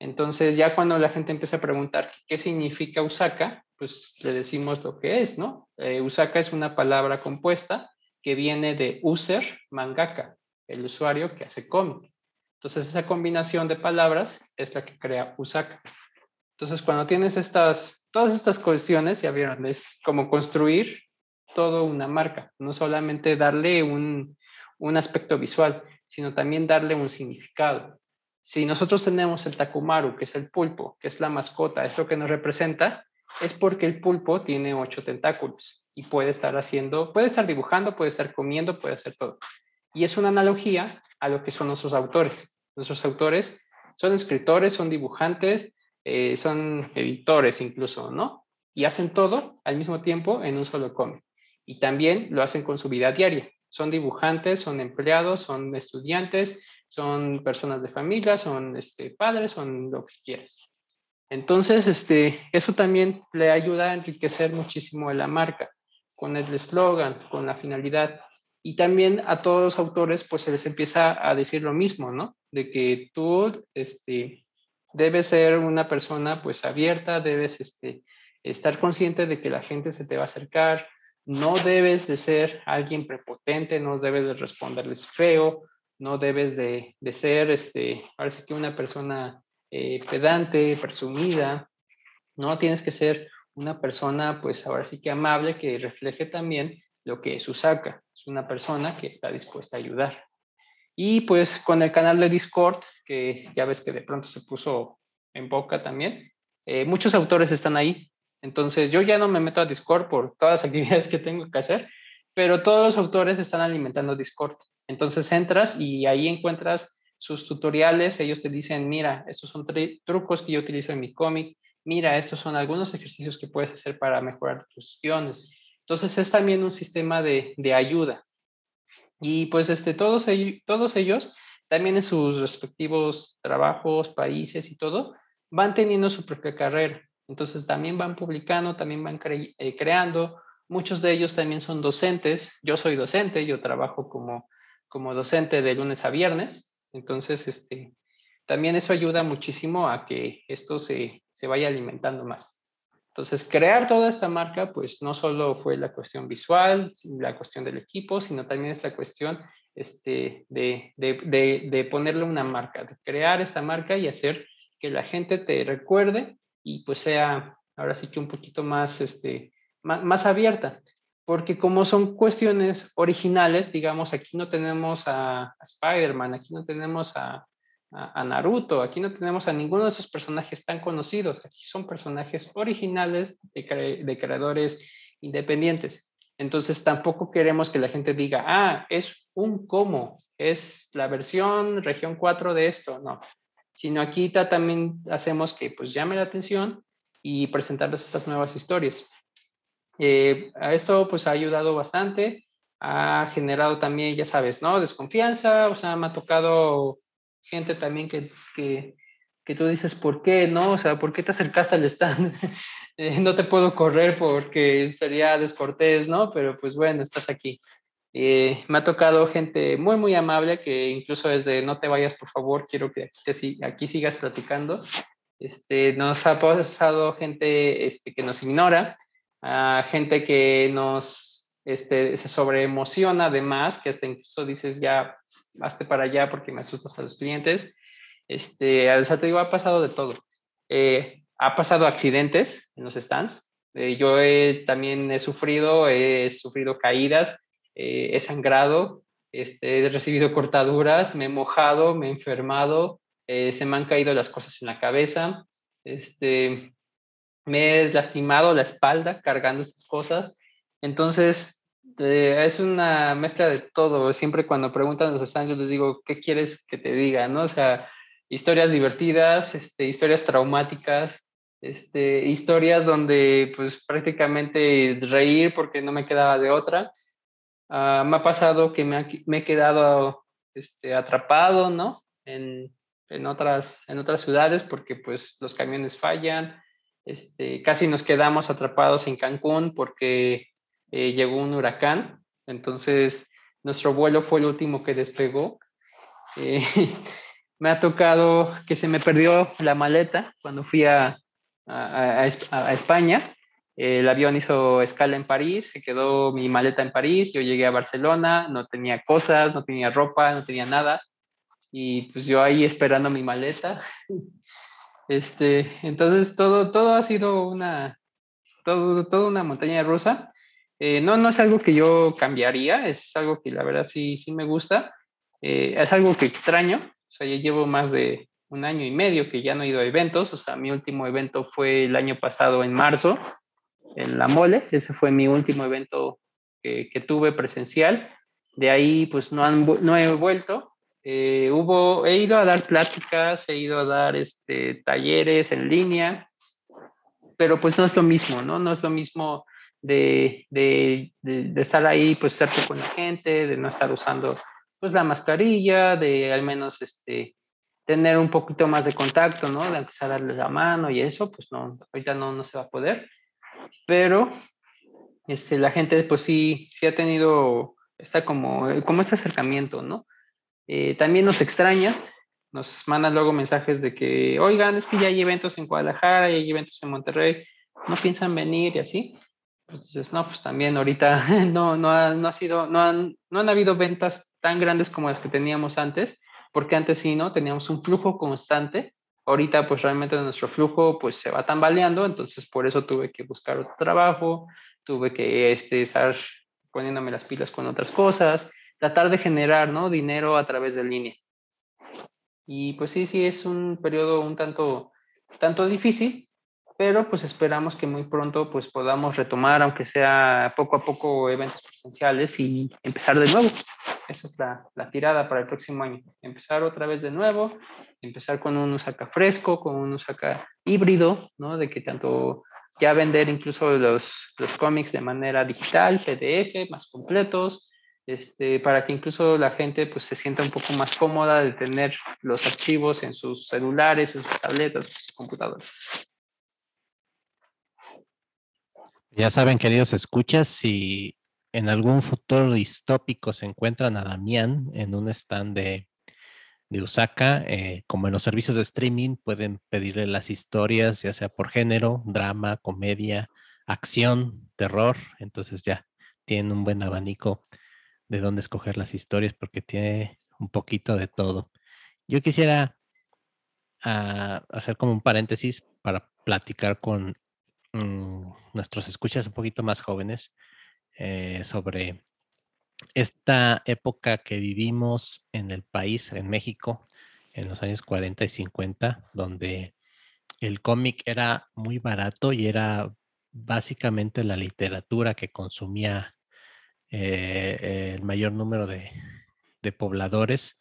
Speaker 2: Entonces ya cuando la gente empieza a preguntar qué significa Usaka, pues le decimos lo que es, ¿no? Eh, Usaka es una palabra compuesta que viene de user mangaka, el usuario que hace cómic. Entonces esa combinación de palabras es la que crea Usaka. Entonces cuando tienes estas todas estas cuestiones, ya vieron, es como construir todo una marca, no solamente darle un, un aspecto visual, sino también darle un significado. Si nosotros tenemos el takumaru, que es el pulpo, que es la mascota, es lo que nos representa, es porque el pulpo tiene ocho tentáculos y puede estar haciendo, puede estar dibujando, puede estar comiendo, puede hacer todo. Y es una analogía a lo que son nuestros autores. Nuestros autores son escritores, son dibujantes, eh, son editores incluso, ¿no? Y hacen todo al mismo tiempo en un solo cómic. Y también lo hacen con su vida diaria. Son dibujantes, son empleados, son estudiantes, son personas de familia, son este, padres, son lo que quieras. Entonces, este, eso también le ayuda a enriquecer muchísimo la marca con el eslogan, con la finalidad. Y también a todos los autores, pues se les empieza a decir lo mismo, ¿no? De que tú, este, debes ser una persona, pues, abierta, debes, este, estar consciente de que la gente se te va a acercar, no debes de ser alguien prepotente, no debes de responderles feo, no debes de, de ser, este, parece que una persona eh, pedante, presumida, ¿no? Tienes que ser una persona, pues ahora sí que amable, que refleje también lo que es Usaka. Es una persona que está dispuesta a ayudar. Y pues con el canal de Discord, que ya ves que de pronto se puso en boca también, eh, muchos autores están ahí. Entonces yo ya no me meto a Discord por todas las *laughs* actividades que tengo que hacer, pero todos los autores están alimentando Discord. Entonces entras y ahí encuentras sus tutoriales, ellos te dicen, mira, estos son trucos que yo utilizo en mi cómic, mira, estos son algunos ejercicios que puedes hacer para mejorar tus guiones. Entonces es también un sistema de, de ayuda. Y pues este, todos, todos ellos, también en sus respectivos trabajos, países y todo, van teniendo su propia carrera. Entonces también van publicando, también van eh, creando. Muchos de ellos también son docentes. Yo soy docente, yo trabajo como, como docente de lunes a viernes. Entonces, este, también eso ayuda muchísimo a que esto se, vaya alimentando más. Entonces, crear toda esta marca, pues no solo fue la cuestión visual, la cuestión del equipo, sino también es la cuestión este, de, de, ponerle una marca, de crear esta marca y hacer que la gente te recuerde y pues sea ahora sí que un poquito más, este, más abierta porque como son cuestiones originales, digamos, aquí no tenemos a, Spider-Man, aquí no tenemos a, Naruto, aquí no tenemos a ninguno de esos personajes tan conocidos, aquí son personajes originales de, creadores independientes. Entonces tampoco queremos que la gente diga, ah, es un cómo, es la versión región 4 de esto, no, sino aquí también hacemos que pues llame la atención y presentarles estas nuevas historias. Eh, a esto pues ha ayudado bastante, ha generado también, ya sabes, ¿no? Desconfianza, o sea, me ha tocado gente también que, que, que tú dices, ¿por qué, no? O sea, ¿por qué te acercaste al stand? Eh, no te puedo correr porque sería descortés, ¿no? Pero pues bueno, estás aquí. Eh, me ha tocado gente muy, muy amable que incluso desde no te vayas, por favor, quiero que aquí, sigas platicando. Este, nos ha pasado gente este, que nos ignora, a gente que nos este, se sobreemociona además, que hasta incluso dices ya, hazte para allá porque me asustas a los clientes. Este, o ha pasado de todo. Eh, ha pasado accidentes en los stands. Eh, yo también he sufrido, he sufrido caídas, eh, he sangrado, este, he recibido cortaduras, me he mojado, me he enfermado, se me han caído las cosas en la cabeza. Este, me he lastimado la espalda cargando estas cosas. Entonces, eh, es una mezcla de todo. Siempre cuando preguntan los stands, yo les digo, ¿qué quieres que te diga? ¿No? O sea, historias divertidas, este, historias traumáticas, este, historias donde pues prácticamente reír porque no me quedaba de otra. Ah, me ha pasado que me, me he quedado este, atrapado, ¿no? En, en, otras, en otras ciudades porque pues los camiones fallan, este, casi nos quedamos atrapados en Cancún porque eh, llegó un huracán, entonces nuestro vuelo fue el último que despegó. Eh, *laughs* me ha tocado que se me perdió la maleta cuando fui a, a, España. El avión hizo escala en París, se quedó mi maleta en París, yo llegué a Barcelona, no tenía cosas, no tenía ropa, no tenía nada. Y pues yo ahí esperando mi maleta. *laughs* Este, entonces todo, todo ha sido una, todo, toda una montaña rusa. Eh, no, no es algo que yo cambiaría, es algo que la verdad sí, sí me gusta. Eh, es algo que extraño, o sea, ya llevo más de un año y medio que ya no he ido a eventos, o sea, mi último evento fue el año pasado en marzo, en La Mole, ese fue mi último evento que, que tuve presencial. De ahí, pues no, han, no he vuelto. Eh, hubo, he ido a dar pláticas, he ido a dar este, talleres en línea, pero pues no es lo mismo, ¿no? No es lo mismo de, de, de, estar ahí, pues cerca con la gente, de no estar usando pues la mascarilla, de al menos este, tener un poquito más de contacto, ¿no? De empezar a darle la mano y eso, pues no, ahorita no, no se va a poder. Pero este, la gente pues sí, sí ha tenido, está como, como este acercamiento, ¿no? Eh, también nos extraña, nos mandan luego mensajes de que, oigan, es que ya hay eventos en Guadalajara, ya hay eventos en Monterrey, no piensan venir y así. Entonces, no, pues también ahorita *laughs* no, no, ha, no ha sido, no han, no han habido ventas tan grandes como las que teníamos antes, porque antes sí, ¿no? Teníamos un flujo constante. Ahorita, pues realmente nuestro flujo, pues se va tambaleando, entonces por eso tuve que buscar otro trabajo, tuve que este, estar poniéndome las pilas con otras cosas, tratar de generar, ¿no? Dinero a través de línea. Y pues sí, sí, es un periodo un tanto, tanto difícil, pero pues esperamos que muy pronto pues podamos retomar, aunque sea poco a poco, eventos presenciales y empezar de nuevo. Esa es la, la tirada para el próximo año. Empezar otra vez de nuevo, empezar con un Usaka fresco, con un Usaka híbrido, ¿no? De que tanto ya vender incluso los, los cómics de manera digital, PDF, más completos, este, para que incluso la gente pues, se sienta un poco más cómoda de tener los archivos en sus celulares, en sus tabletas, en sus computadores.
Speaker 1: Ya saben, queridos escuchas, si en algún futuro distópico se encuentran a Damián en un stand de, de Usaka, eh, como en los servicios de streaming, pueden pedirle las historias, ya sea por género, drama, comedia, acción, terror. Entonces ya tienen un buen abanico de dónde escoger las historias porque tiene un poquito de todo. Yo quisiera ah, hacer como un paréntesis para platicar con mm, nuestros escuchas un poquito más jóvenes eh, sobre esta época que vivimos en el país, en México, en los años 40 y 50, donde el cómic era muy barato y era básicamente la literatura que consumía eh, el mayor número de, pobladores.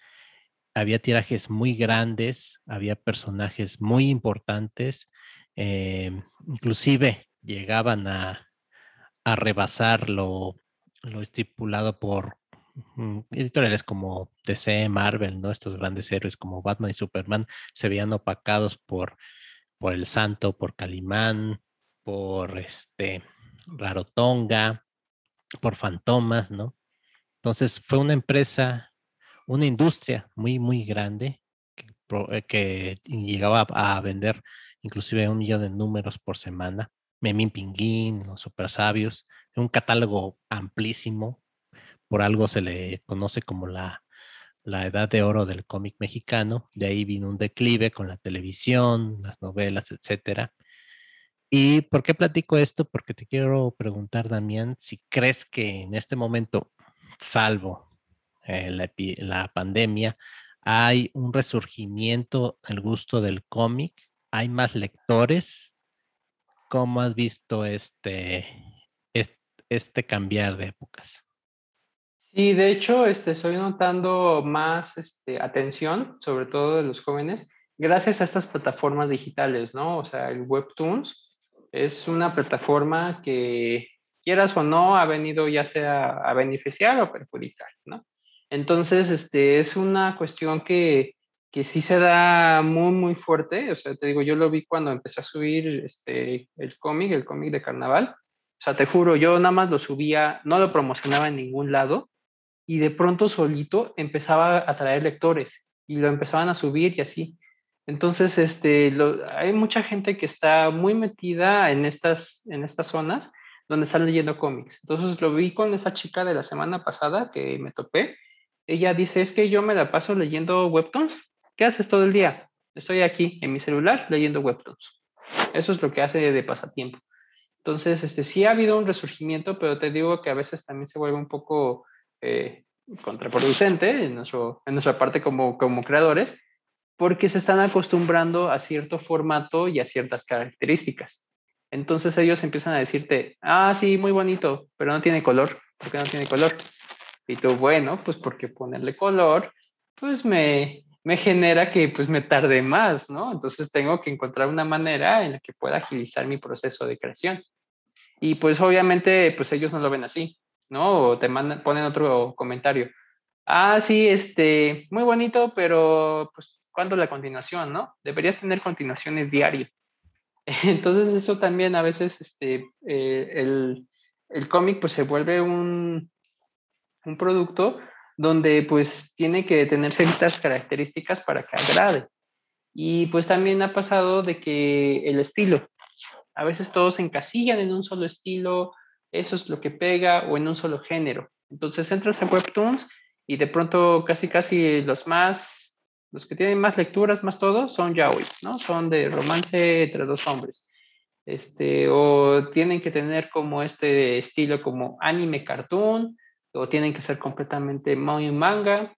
Speaker 1: Había tirajes muy grandes, había personajes muy importantes, em, inclusive llegaban a, rebasar lo, estipulado por mm, editoriales como DC, Marvel, ¿no? Estos grandes héroes como Batman y Superman se veían opacados por, por el Santo, por Calimán, por este Rarotonga, por fantomas, ¿no? Entonces fue una empresa, una industria muy, muy grande que, eh, llegaba a, vender inclusive un millón de números por semana. Memín Pinguín, los Super Sabios, un catálogo amplísimo. Por algo se le conoce como la, la edad de oro del cómic mexicano. De ahí vino un declive con la televisión, las novelas, etcétera. ¿Y por qué platico esto? Porque te quiero preguntar, Damián, si crees que en este momento, salvo eh, la, pandemia, hay un resurgimiento al gusto del cómic, hay más lectores. ¿Cómo has visto este, este, cambiar de épocas?
Speaker 2: Sí, de hecho, este, estoy notando más este, atención, sobre todo de los jóvenes, gracias a estas plataformas digitales, ¿no? O sea, el Webtoons es una plataforma que, quieras o no, ha venido ya sea a beneficiar o perjudicar, ¿no? Entonces, este, es una cuestión que, que sí se da muy, muy fuerte. O sea, te digo, yo lo vi cuando empecé a subir este, el cómic, el cómic de carnaval. O sea, te juro, yo nada más lo subía, no lo promocionaba en ningún lado y de pronto solito empezaba a traer lectores y lo empezaban a subir y así. Entonces, este, hay mucha gente que está muy metida en estas, en estas zonas donde están leyendo cómics. Entonces, lo vi con esa chica de la semana pasada que me topé. Ella dice, es que yo me la paso leyendo webtoons. ¿Qué haces todo el día? Estoy aquí en mi celular leyendo webtoons. Eso es lo que hace de pasatiempo. Entonces, este, sí ha habido un resurgimiento, pero te digo que a veces también se vuelve un poco eh, contraproducente en, nuestro, en nuestra parte como, como creadores, porque se están acostumbrando a cierto formato y a ciertas características. Entonces ellos empiezan a decirte, ah, sí, muy bonito, pero no tiene color. ¿Por qué no tiene color? Y tú, bueno, pues porque ponerle color, pues me, me genera que pues me tarde más, ¿no? Entonces tengo que encontrar una manera en la que pueda agilizar mi proceso de creación. Y pues obviamente pues ellos no lo ven así, ¿no? O te mandan, ponen otro comentario. Ah, sí, este, muy bonito, pero pues ¿cuándo la continuación, no? Deberías tener continuaciones diarias. *laughs* Entonces eso también a veces este, eh, el, el cómic pues se vuelve un, un producto donde pues tiene que tener ciertas características para que agrade. Y pues también ha pasado de que el estilo, a veces todos se encasillan en un solo estilo, eso es lo que pega o en un solo género. Entonces entras en Webtoons y de pronto casi casi los más, los que tienen más lecturas, más todo, son yaoi, ¿no? Son de romance entre dos hombres. Este, o tienen que tener como este estilo como anime cartoon, o tienen que ser completamente manga.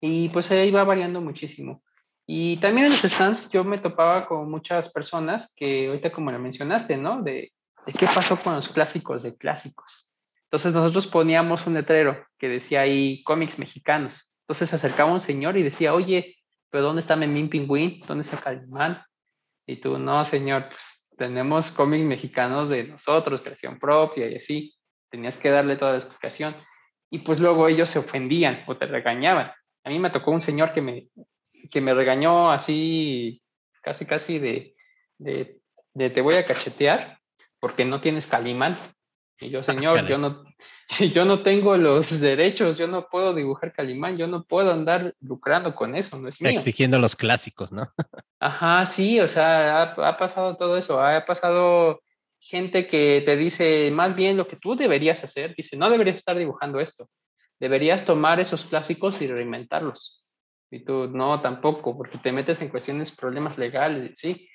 Speaker 2: Y pues ahí va variando muchísimo. Y también en los stands yo me topaba con muchas personas que ahorita como lo mencionaste, ¿no? De, de qué pasó con los clásicos de clásicos. Entonces nosotros poníamos un letrero que decía ahí cómics mexicanos. Entonces se acercaba un señor y decía, oye, pero ¿dónde está Memín Pingüín? ¿Dónde está Calimán? Y tú, no, señor, pues tenemos cómics mexicanos de nosotros, creación propia y así tenías que darle toda la explicación. Y pues luego ellos se ofendían o te regañaban. A mí me tocó un señor que me, que me regañó así, casi, casi de, de, de te voy a cachetear porque no tienes calimán. Y yo, señor, yo no, *laughs* yo no tengo los derechos, yo no puedo dibujar Calimán, yo no puedo andar lucrando con eso, no es mío.
Speaker 1: Exigiendo los clásicos, ¿no? *laughs*
Speaker 2: Ajá, sí, o sea, ha, ha, pasado todo eso, ha pasado gente que te dice más bien lo que tú deberías hacer, dice, no deberías estar dibujando esto, deberías tomar esos clásicos y reinventarlos. Y tú, no, tampoco, porque te metes en cuestiones, problemas legales, sí.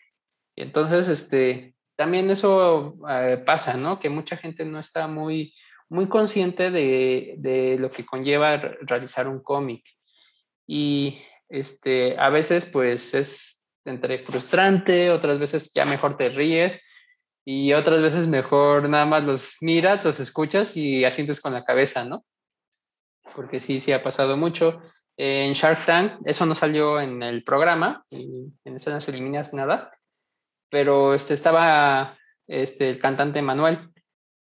Speaker 2: Y entonces, este, también eso eh, pasa, ¿no? Que mucha gente no está muy, muy consciente de, de lo que conlleva realizar un cómic. Y este, a veces, pues, es entre frustrante, otras veces ya mejor te ríes, y otras veces mejor nada más los miras, los escuchas y asientes con la cabeza, ¿no? Porque sí, sí ha pasado mucho. En Shark Tank, eso no salió en el programa, en escenas eliminas nada, pero este, estaba este, el cantante Manuel.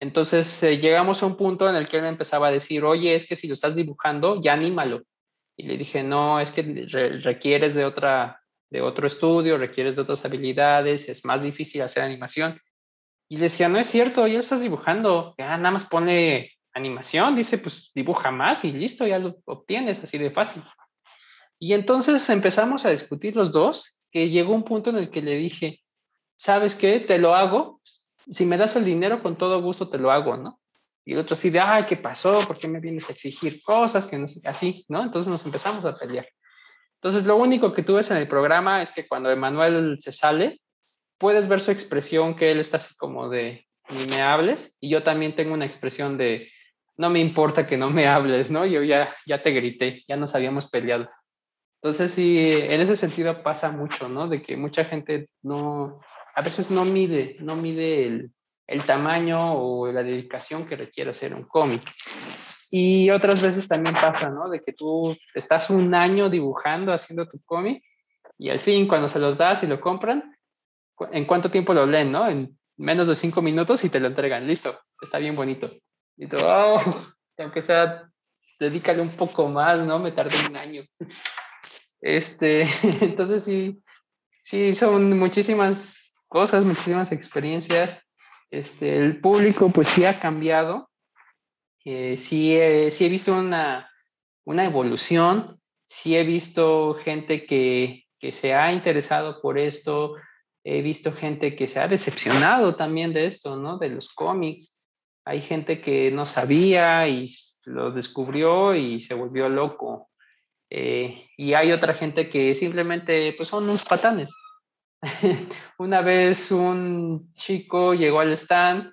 Speaker 2: Entonces eh, llegamos a un punto en el que él me empezaba a decir, oye, es que si lo estás dibujando, ya anímalo. Y le dije, no, es que requieres de, otra, de otro estudio, requieres de otras habilidades, es más difícil hacer animación. Y le decía, no es cierto, ya estás dibujando, ya nada más pone animación, dice, pues dibuja más y listo, ya lo obtienes así de fácil. Y entonces empezamos a discutir los dos, que llegó un punto en el que le dije, ¿sabes qué? Te lo hago, si me das el dinero, con todo gusto te lo hago, ¿no? Y el otro así de, ay, ¿qué pasó? ¿Por qué me vienes a exigir cosas? Que no sé, así, ¿no? Entonces nos empezamos a pelear. Entonces, lo único que tú ves en el programa es que cuando Emanuel se sale, puedes ver su expresión, que él está así como de, ni me hables, y yo también tengo una expresión de, no me importa que no me hables, ¿no? Yo ya, ya te grité, ya nos habíamos peleado. Entonces, sí, en ese sentido pasa mucho, ¿no? De que mucha gente no, a veces no mide, no mide el, el tamaño o la dedicación que requiere hacer un cómic. Y otras veces también pasa, ¿no? De que tú estás un año dibujando, haciendo tu cómic, y al fin, cuando se los das y lo compran, en cuánto tiempo lo leen, ¿no? En menos de cinco minutos y te lo entregan, listo, está bien bonito. Y tú, oh, aunque sea, dedícale un poco más, ¿no? Me tardé un año. Este, *laughs* entonces sí, sí, son muchísimas cosas, muchísimas experiencias. Este, el público pues sí ha cambiado. Eh, sí, sí he visto una, una evolución, sí he visto gente que, que se ha interesado por esto, he visto gente que se ha decepcionado también de esto, ¿no? De los cómics. Hay gente que no sabía y lo descubrió y se volvió loco. Eh, y hay otra gente que simplemente, pues son unos patanes. *laughs* una vez un chico llegó al stand,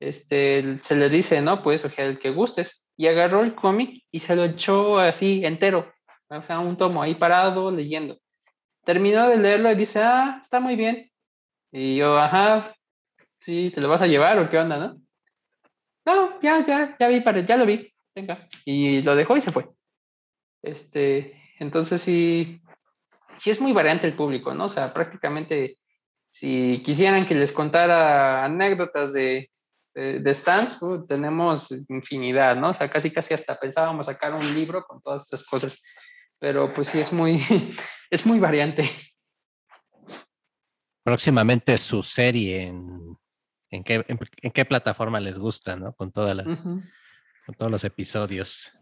Speaker 2: este, se le dice, no, puedes ojear el que gustes, y agarró el cómic y se lo echó así entero, o sea, un tomo ahí parado leyendo. Terminó de leerlo y dice, ah, está muy bien. Y yo, ajá, sí, ¿te lo vas a llevar o qué onda, no? No, ya, ya, ya vi, ya lo vi, venga. Y lo dejó y se fue. Este, entonces sí, sí es muy variante el público, ¿no? O sea, prácticamente si quisieran que les contara anécdotas de, de, stands, uh, tenemos infinidad, ¿no? O sea, casi casi hasta pensábamos sacar un libro con todas esas cosas, pero pues sí es muy, *laughs* es muy variante.
Speaker 1: Próximamente su serie en, en, qué, en, qué plataforma les gusta, ¿no? Con, toda la, con todos los episodios.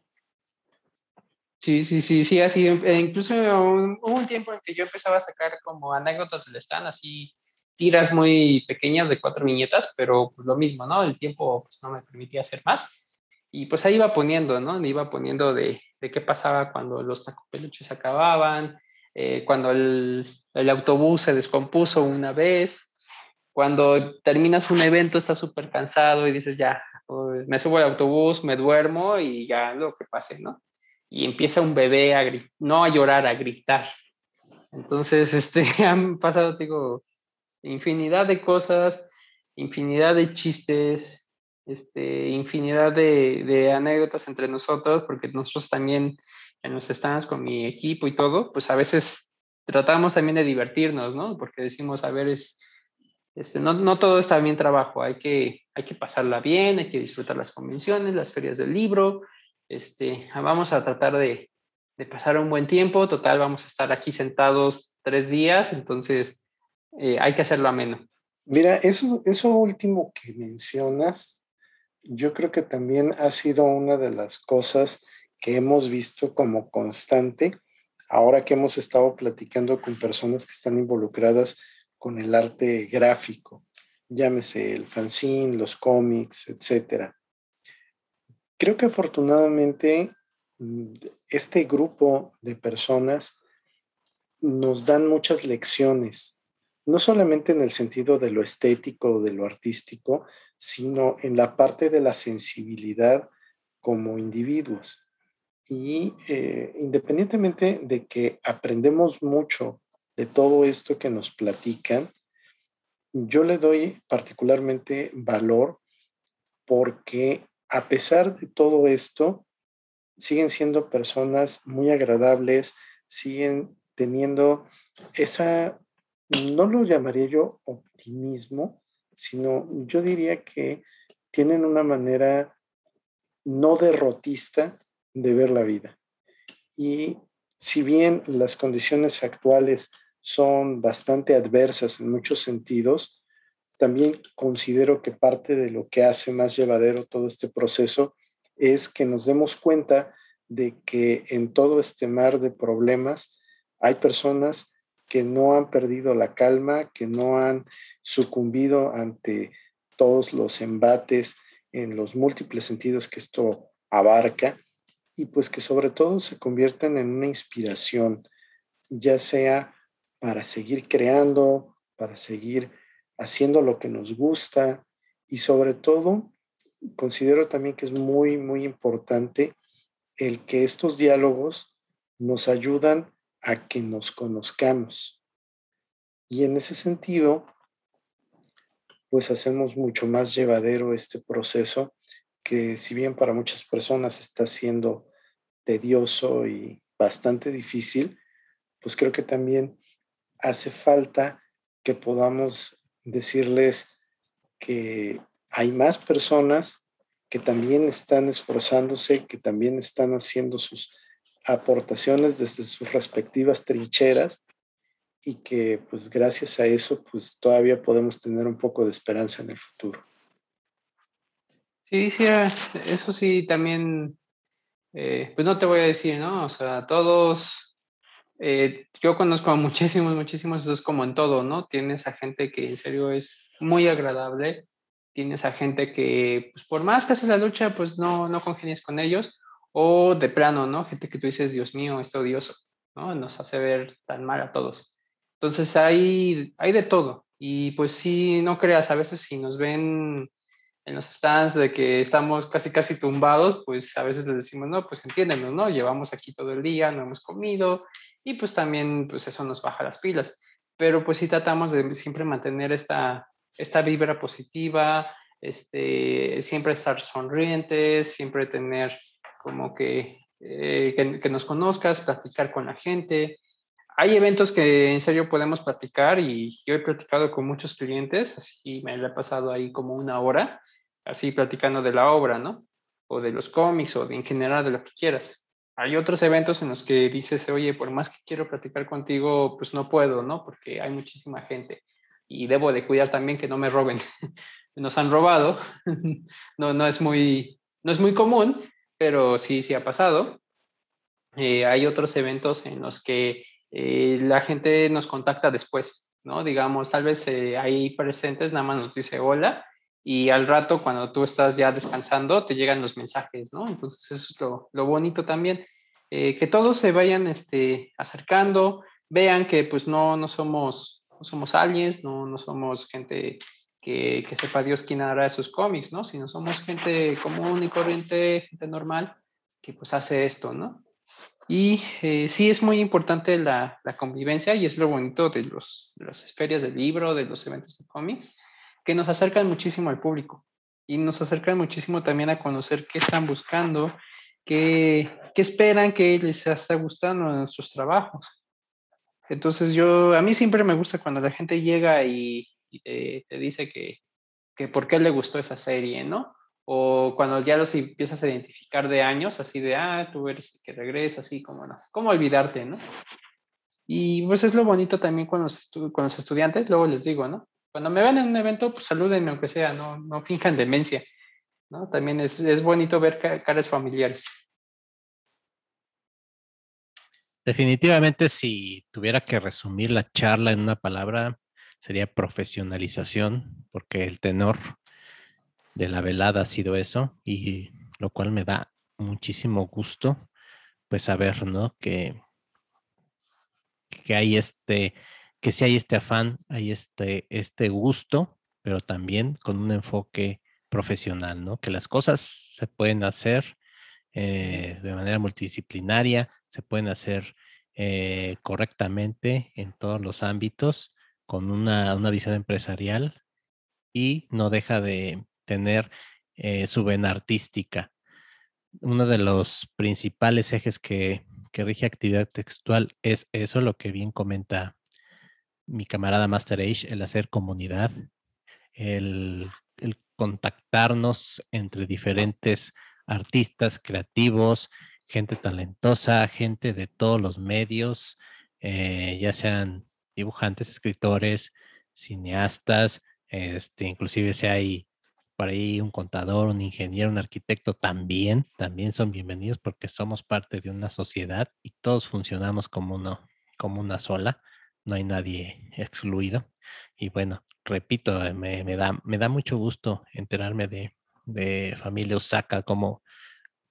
Speaker 2: Sí, sí, sí, sí, así, eh, incluso hubo un tiempo en que yo empezaba a sacar como anécdotas del stand, así tiras muy pequeñas de cuatro viñetas, pero pues lo mismo, ¿no? El tiempo pues, no me permitía hacer más. Y pues ahí iba poniendo, ¿no? Iba poniendo de, de qué pasaba cuando los tacopeluches acababan, eh, cuando el, el, autobús se descompuso una vez, cuando terminas un evento, estás súper cansado y dices, ya, pues, me subo al autobús, me duermo y ya lo que pase, ¿no? y empieza un bebé a gritar, no a llorar, a gritar. Entonces, *laughs* este, han pasado, digo, infinidad de cosas, infinidad de chistes, este, infinidad de, de, anécdotas entre nosotros, porque nosotros también en los stands con mi equipo y todo, pues a veces tratamos también de divertirnos, ¿no? Porque decimos, a ver, es, este, no, no todo está bien trabajo, hay que, hay que pasarla bien, hay que disfrutar las convenciones, las ferias del libro, este, vamos a tratar de, pasar un buen tiempo. Total, vamos a estar aquí sentados tres días, entonces eh, hay que hacerlo ameno.
Speaker 3: Mira, eso, eso último que mencionas, yo creo que también ha sido una de las cosas que hemos visto como constante ahora que hemos estado platicando con personas que están involucradas con el arte gráfico, llámese el fanzine, los cómics, etcétera. Creo que afortunadamente mm, este grupo de personas nos dan muchas lecciones, no solamente en el sentido de lo estético o de lo artístico, sino en la parte de la sensibilidad como individuos. Y eh, independientemente de que aprendemos mucho de todo esto que nos platican, yo le doy particularmente valor porque a pesar de todo esto, siguen siendo personas muy agradables, siguen teniendo esa, no lo llamaría yo optimismo, sino yo diría que tienen una manera no derrotista de ver la vida. Y si bien las condiciones actuales son bastante adversas en muchos sentidos, también considero que parte de lo que hace más llevadero todo este proceso es que nos demos cuenta de que en todo este mar de problemas hay personas que no han perdido la calma, que no han sucumbido ante todos los embates en los múltiples sentidos que esto abarca y pues que sobre todo se conviertan en una inspiración, ya sea para seguir creando, para seguir haciendo lo que nos gusta y sobre todo considero también que es muy, muy importante el que estos diálogos nos ayudan a que nos conozcamos. Y en ese sentido, pues hacemos mucho más llevadero este proceso que si bien para muchas personas está siendo tedioso y bastante difícil, pues creo que también hace falta que podamos decirles que hay más personas que también están esforzándose, que también están haciendo sus aportaciones desde sus respectivas trincheras y que pues gracias a eso pues todavía podemos tener un poco de esperanza en el futuro.
Speaker 2: Sí, sí, eso sí también, eh, pues no te voy a decir, ¿no? O sea, todos eh, yo conozco a muchísimos, muchísimos, eso es como en todo, ¿no? Tienes a gente que en serio es muy agradable, tienes a gente que, pues por más que haces la lucha, pues no, no congenias con ellos, o de plano, ¿no? Gente que tú dices, Dios mío, es odioso, ¿no? Nos hace ver tan mal a todos. Entonces hay, hay de todo. Y pues sí, no creas, a veces si nos ven en los stands de que estamos casi casi tumbados, pues a veces les decimos, no, pues entiéndenos, ¿no? Llevamos aquí todo el día, no hemos comido y pues también pues eso nos baja las pilas. Pero pues sí tratamos de siempre mantener esta, esta vibra positiva, este, siempre estar sonrientes, siempre tener como que, eh, que, que, nos conozcas, platicar con la gente. Hay eventos que en serio podemos platicar y yo he platicado con muchos clientes, así me he pasado ahí como una hora así platicando de la obra, ¿no? O de los cómics o en general de lo que quieras. Hay otros eventos en los que dices, oye, por más que quiero platicar contigo, pues no puedo, ¿no? Porque hay muchísima gente y debo de cuidar también que no me roben. *laughs* Nos han robado, *laughs* no, no, es muy, no es muy común, pero sí, sí ha pasado. Eh, hay otros eventos en los que eh, la gente nos contacta después, ¿no? Digamos, tal vez eh, ahí presentes nada más nos dice hola y al rato cuando tú estás ya descansando te llegan los mensajes, ¿no? Entonces eso es lo, lo bonito también, eh, que todos se vayan este, acercando, vean que pues no, no, somos, no somos aliens, no, no somos gente que, que, sepa Dios quién hará esos cómics, ¿no? Sino somos gente común y corriente, gente normal, que pues hace esto, ¿no? Y eh, sí es muy importante la, la, convivencia y es lo bonito de, los, de las ferias del libro, de los eventos de cómics, que nos acercan muchísimo al público y nos acercan muchísimo también a conocer qué están buscando, qué, qué esperan, qué les está gustando en nuestros trabajos. Entonces yo, a mí siempre me gusta cuando la gente llega y, te, dice que, que por qué le gustó esa serie, ¿no? O cuando ya los empiezas a identificar de años, así de, ah, tú eres que regresa, así como, no, ¿cómo olvidarte, no? Y pues es lo bonito también con los, con los estudiantes, luego les digo, ¿no? cuando me ven en un evento, pues salúdenme aunque sea, no, no finjan demencia. ¿no? También es, es bonito ver caras familiares.
Speaker 1: Definitivamente, si tuviera que resumir la charla en una palabra, sería profesionalización, porque el tenor de la velada ha sido eso, y lo cual me da muchísimo gusto, pues saber, ¿no? Que, que hay este que si hay este afán, hay este, este gusto, pero también con un enfoque profesional, ¿no? Que las cosas se pueden hacer eh, de manera multidisciplinaria, se pueden hacer eh, correctamente en todos los ámbitos, con una, visión empresarial y no deja de tener eh, su vena artística. Uno de los principales ejes que, que rige actividad textual es eso, lo que bien comenta mi camarada Master Age, el hacer comunidad, el, contactarnos entre diferentes artistas creativos, gente talentosa, gente de todos los medios, eh, ya sean dibujantes, escritores, cineastas, este, inclusive si hay por ahí un contador, un ingeniero, un arquitecto, también, también son bienvenidos porque somos parte de una sociedad y todos funcionamos como, uno, como una sola no hay nadie excluido. Y bueno, repito, eh, me, da, me da mucho gusto enterarme de, de familia Osaka, cómo,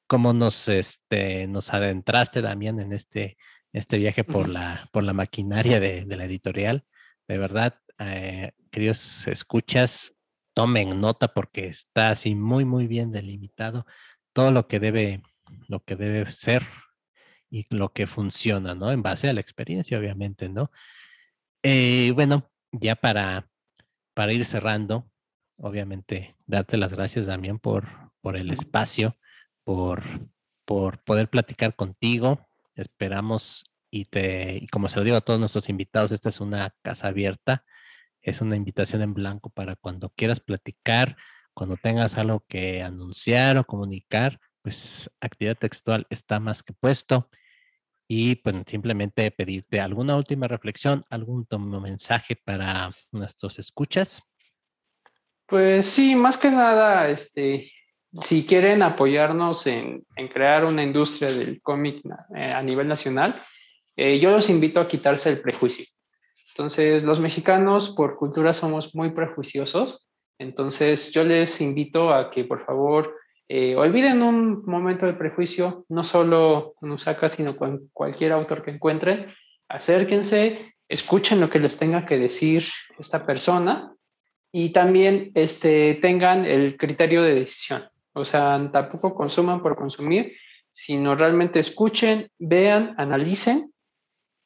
Speaker 1: cómo nos, este, nos adentraste, Damián, en este, este viaje por, la, por la maquinaria de, la editorial. De verdad, eh, queridos escuchas, tomen nota porque está así muy, muy bien delimitado todo lo que debe, lo que debe ser y lo que funciona, ¿no? En base a la experiencia, obviamente, ¿no? Eh, bueno, ya para, para ir cerrando, obviamente, darte las gracias, Damián, por, por el espacio, por, por poder platicar contigo. Esperamos y te, y como se lo digo a todos nuestros invitados, esta es una casa abierta, es una invitación en blanco para cuando quieras platicar, cuando tengas algo que anunciar o comunicar, pues actividad textual está más que puesto y pues simplemente pedirte alguna última reflexión, algún mensaje para nuestros escuchas.
Speaker 2: Pues sí, más que nada, este, si quieren apoyarnos en, crear una industria del cómic eh, a nivel nacional, eh, yo los invito a quitarse el prejuicio. Entonces, los mexicanos por cultura somos muy prejuiciosos, entonces yo les invito a que por favor eh, olviden un momento de prejuicio, no solo con Usaka, sino con cualquier autor que encuentren. Acérquense, escuchen lo que les tenga que decir esta persona y también este, tengan el criterio de decisión. O sea, tampoco consuman por consumir, sino realmente escuchen, vean, analicen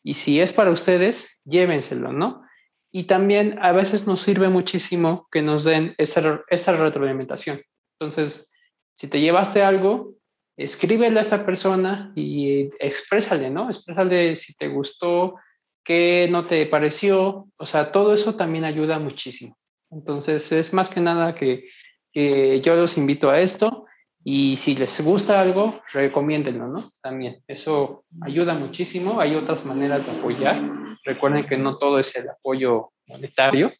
Speaker 2: y si es para ustedes, llévenselo, ¿no? Y también a veces nos sirve muchísimo que nos den esa, esa retroalimentación. Entonces, si te llevaste algo, escríbele a esta persona y exprésale, ¿no? Exprésale si te gustó, qué no te pareció, o sea, todo eso también ayuda muchísimo. Entonces, es más que nada que que yo los invito a esto y si les gusta algo, recomiéndenlo, ¿no? También, eso ayuda muchísimo. Hay otras maneras de apoyar. Recuerden que no todo es el apoyo monetario.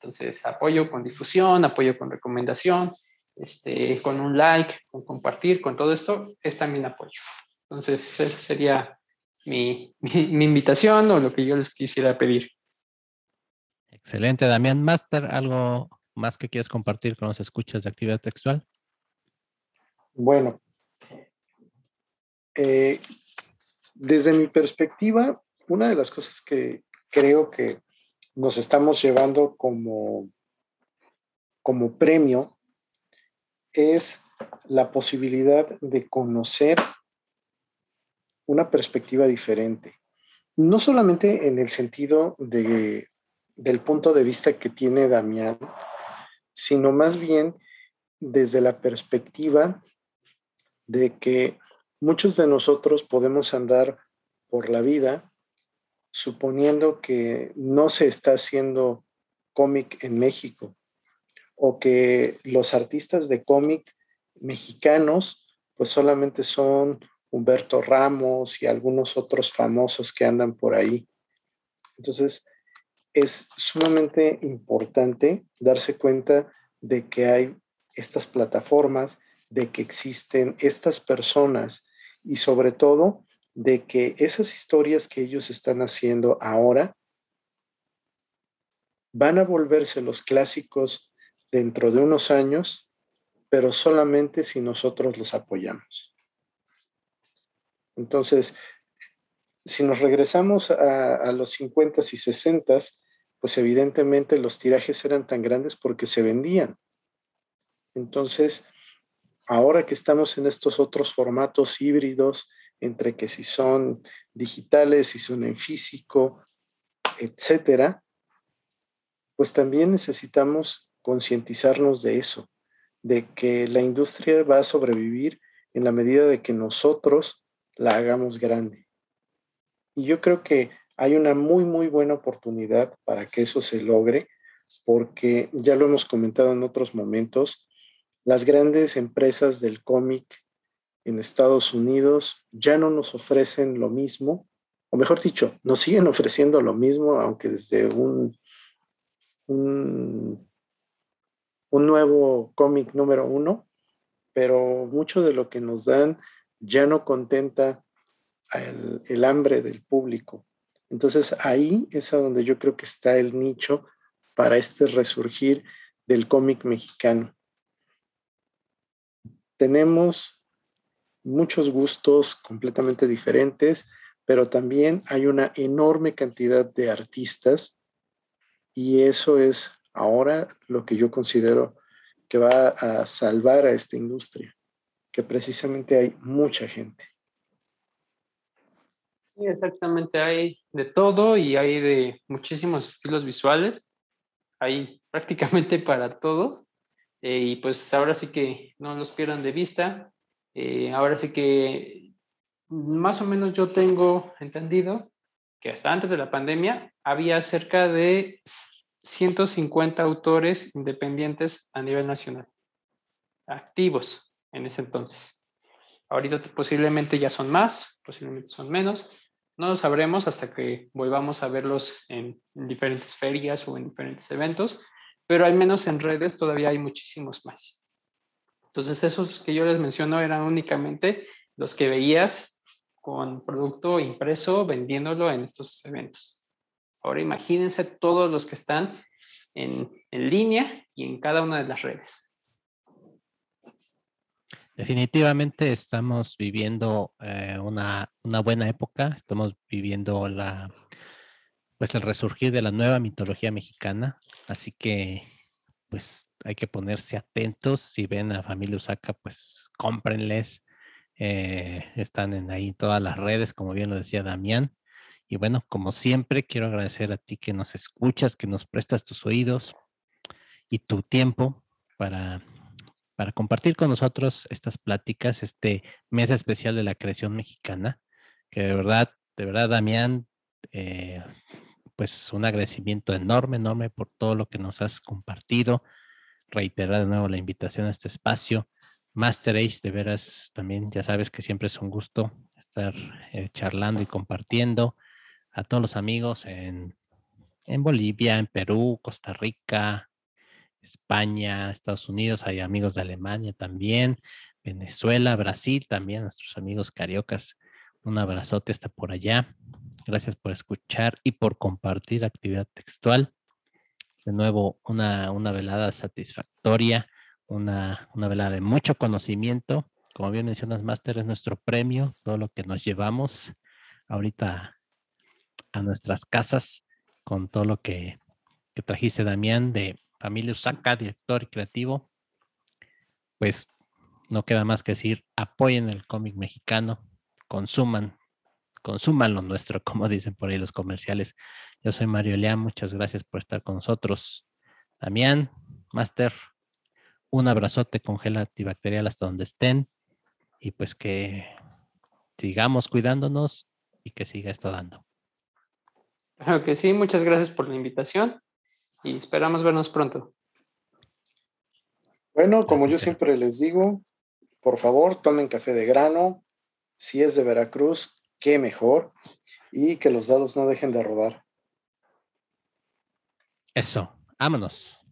Speaker 2: Entonces, apoyo con difusión, apoyo con recomendación, este, con un like, con compartir, con todo esto, es también apoyo. Entonces, sería mi, mi, mi invitación o lo que yo les quisiera pedir.
Speaker 1: Excelente, Damián. Master, ¿algo más que quieres compartir con los escuchas de actividad textual?
Speaker 3: Bueno, eh, desde mi perspectiva, una de las cosas que creo que nos estamos llevando como, como premio es la posibilidad de conocer una perspectiva diferente. No solamente en el sentido de, del punto de vista que tiene Damián, sino más bien desde la perspectiva de que muchos de nosotros podemos andar por la vida suponiendo que no se está haciendo cómic en México o que los artistas de cómic mexicanos pues solamente son Humberto Ramos y algunos otros famosos que andan por ahí. Entonces, es sumamente importante darse cuenta de que hay estas plataformas, de que existen estas personas y sobre todo de que esas historias que ellos están haciendo ahora van a volverse los clásicos dentro de unos años, pero solamente si nosotros los apoyamos. Entonces, si nos regresamos a, los 50 y 60, pues evidentemente los tirajes eran tan grandes porque se vendían. Entonces, ahora que estamos en estos otros formatos híbridos, entre que si son digitales, si son en físico, etcétera, pues también necesitamos concientizarnos de eso, de que la industria va a sobrevivir en la medida de que nosotros la hagamos grande. Y yo creo que hay una muy, muy buena oportunidad para que eso se logre, porque ya lo hemos comentado en otros momentos, las grandes empresas del cómic en Estados Unidos ya no nos ofrecen lo mismo, o mejor dicho, nos siguen *laughs* ofreciendo lo mismo, aunque desde un, un, nuevo cómic número uno, pero mucho de lo que nos dan ya no contenta el hambre del público. Entonces ahí es a donde yo creo que está el nicho para este resurgir del cómic mexicano. Tenemos muchos gustos completamente diferentes, pero también hay una enorme cantidad de artistas y eso es ahora lo que yo considero que va a salvar a esta industria, que precisamente hay mucha gente.
Speaker 2: Sí, exactamente. Hay de todo y hay de muchísimos estilos visuales. Hay *laughs* prácticamente para todos. Eh, y pues ahora sí que no los pierdan de vista. Eh, ahora sí que más o menos yo tengo entendido que hasta antes de la pandemia había cerca de 150 autores independientes a nivel nacional, activos en ese entonces. Ahorita posiblemente ya son más, posiblemente son menos, no lo sabremos hasta que volvamos a verlos en, diferentes ferias o en diferentes eventos, pero al menos en redes todavía hay muchísimos más. Entonces, esos que yo les menciono eran únicamente los que veías con producto impreso vendiéndolo en estos eventos. Ahora imagínense todos los que están en, en línea y en cada una de las redes.
Speaker 1: Definitivamente estamos viviendo eh, una, buena época, estamos viviendo la, pues el resurgir de la nueva mitología mexicana. Así que pues hay que ponerse atentos. Si ven a familia Usaka, pues cómprenles. Eh, están en ahí todas las redes, como bien lo decía Damián. Y bueno, como siempre, quiero agradecer a ti que nos escuchas, que nos prestas tus oídos y tu tiempo para, para compartir con nosotros estas pláticas, este mes especial de la creación mexicana, que de verdad, de verdad, Damián, eh, pues un agradecimiento enorme, enorme por todo lo que nos has compartido. Reiterar de nuevo la invitación a este espacio. Master Age, de veras, también ya sabes que siempre es un gusto estar eh, charlando y compartiendo a todos los amigos en, en Bolivia, en Perú, Costa Rica, España, Estados Unidos, hay amigos de Alemania también, Venezuela, Brasil también, nuestros amigos cariocas. Un abrazote hasta por allá. Gracias por escuchar y por compartir actividad textual. De nuevo, una, una velada satisfactoria, una, una velada de mucho conocimiento. Como bien mencionas, Master, es nuestro premio, todo lo que nos llevamos ahorita a nuestras casas con todo lo que, que trajiste, Damián, de Familia Usaka, director y creativo. Pues no queda más que decir, apoyen el cómic mexicano, consuman, consuman lo nuestro, *laughs* como dicen por ahí los comerciales. Yo soy Mario Leán, muchas gracias por estar con nosotros. Damián, Master, un abrazote con gel antibacterial hasta donde estén y pues que sigamos cuidándonos y que siga esto dando.
Speaker 2: Claro que sí, muchas gracias por la invitación y esperamos vernos pronto.
Speaker 3: Bueno, como yo siempre les digo, por favor, tomen café de grano. Si es de Veracruz, qué mejor. Y que los dados no dejen de rodar.
Speaker 1: Eso, vámonos.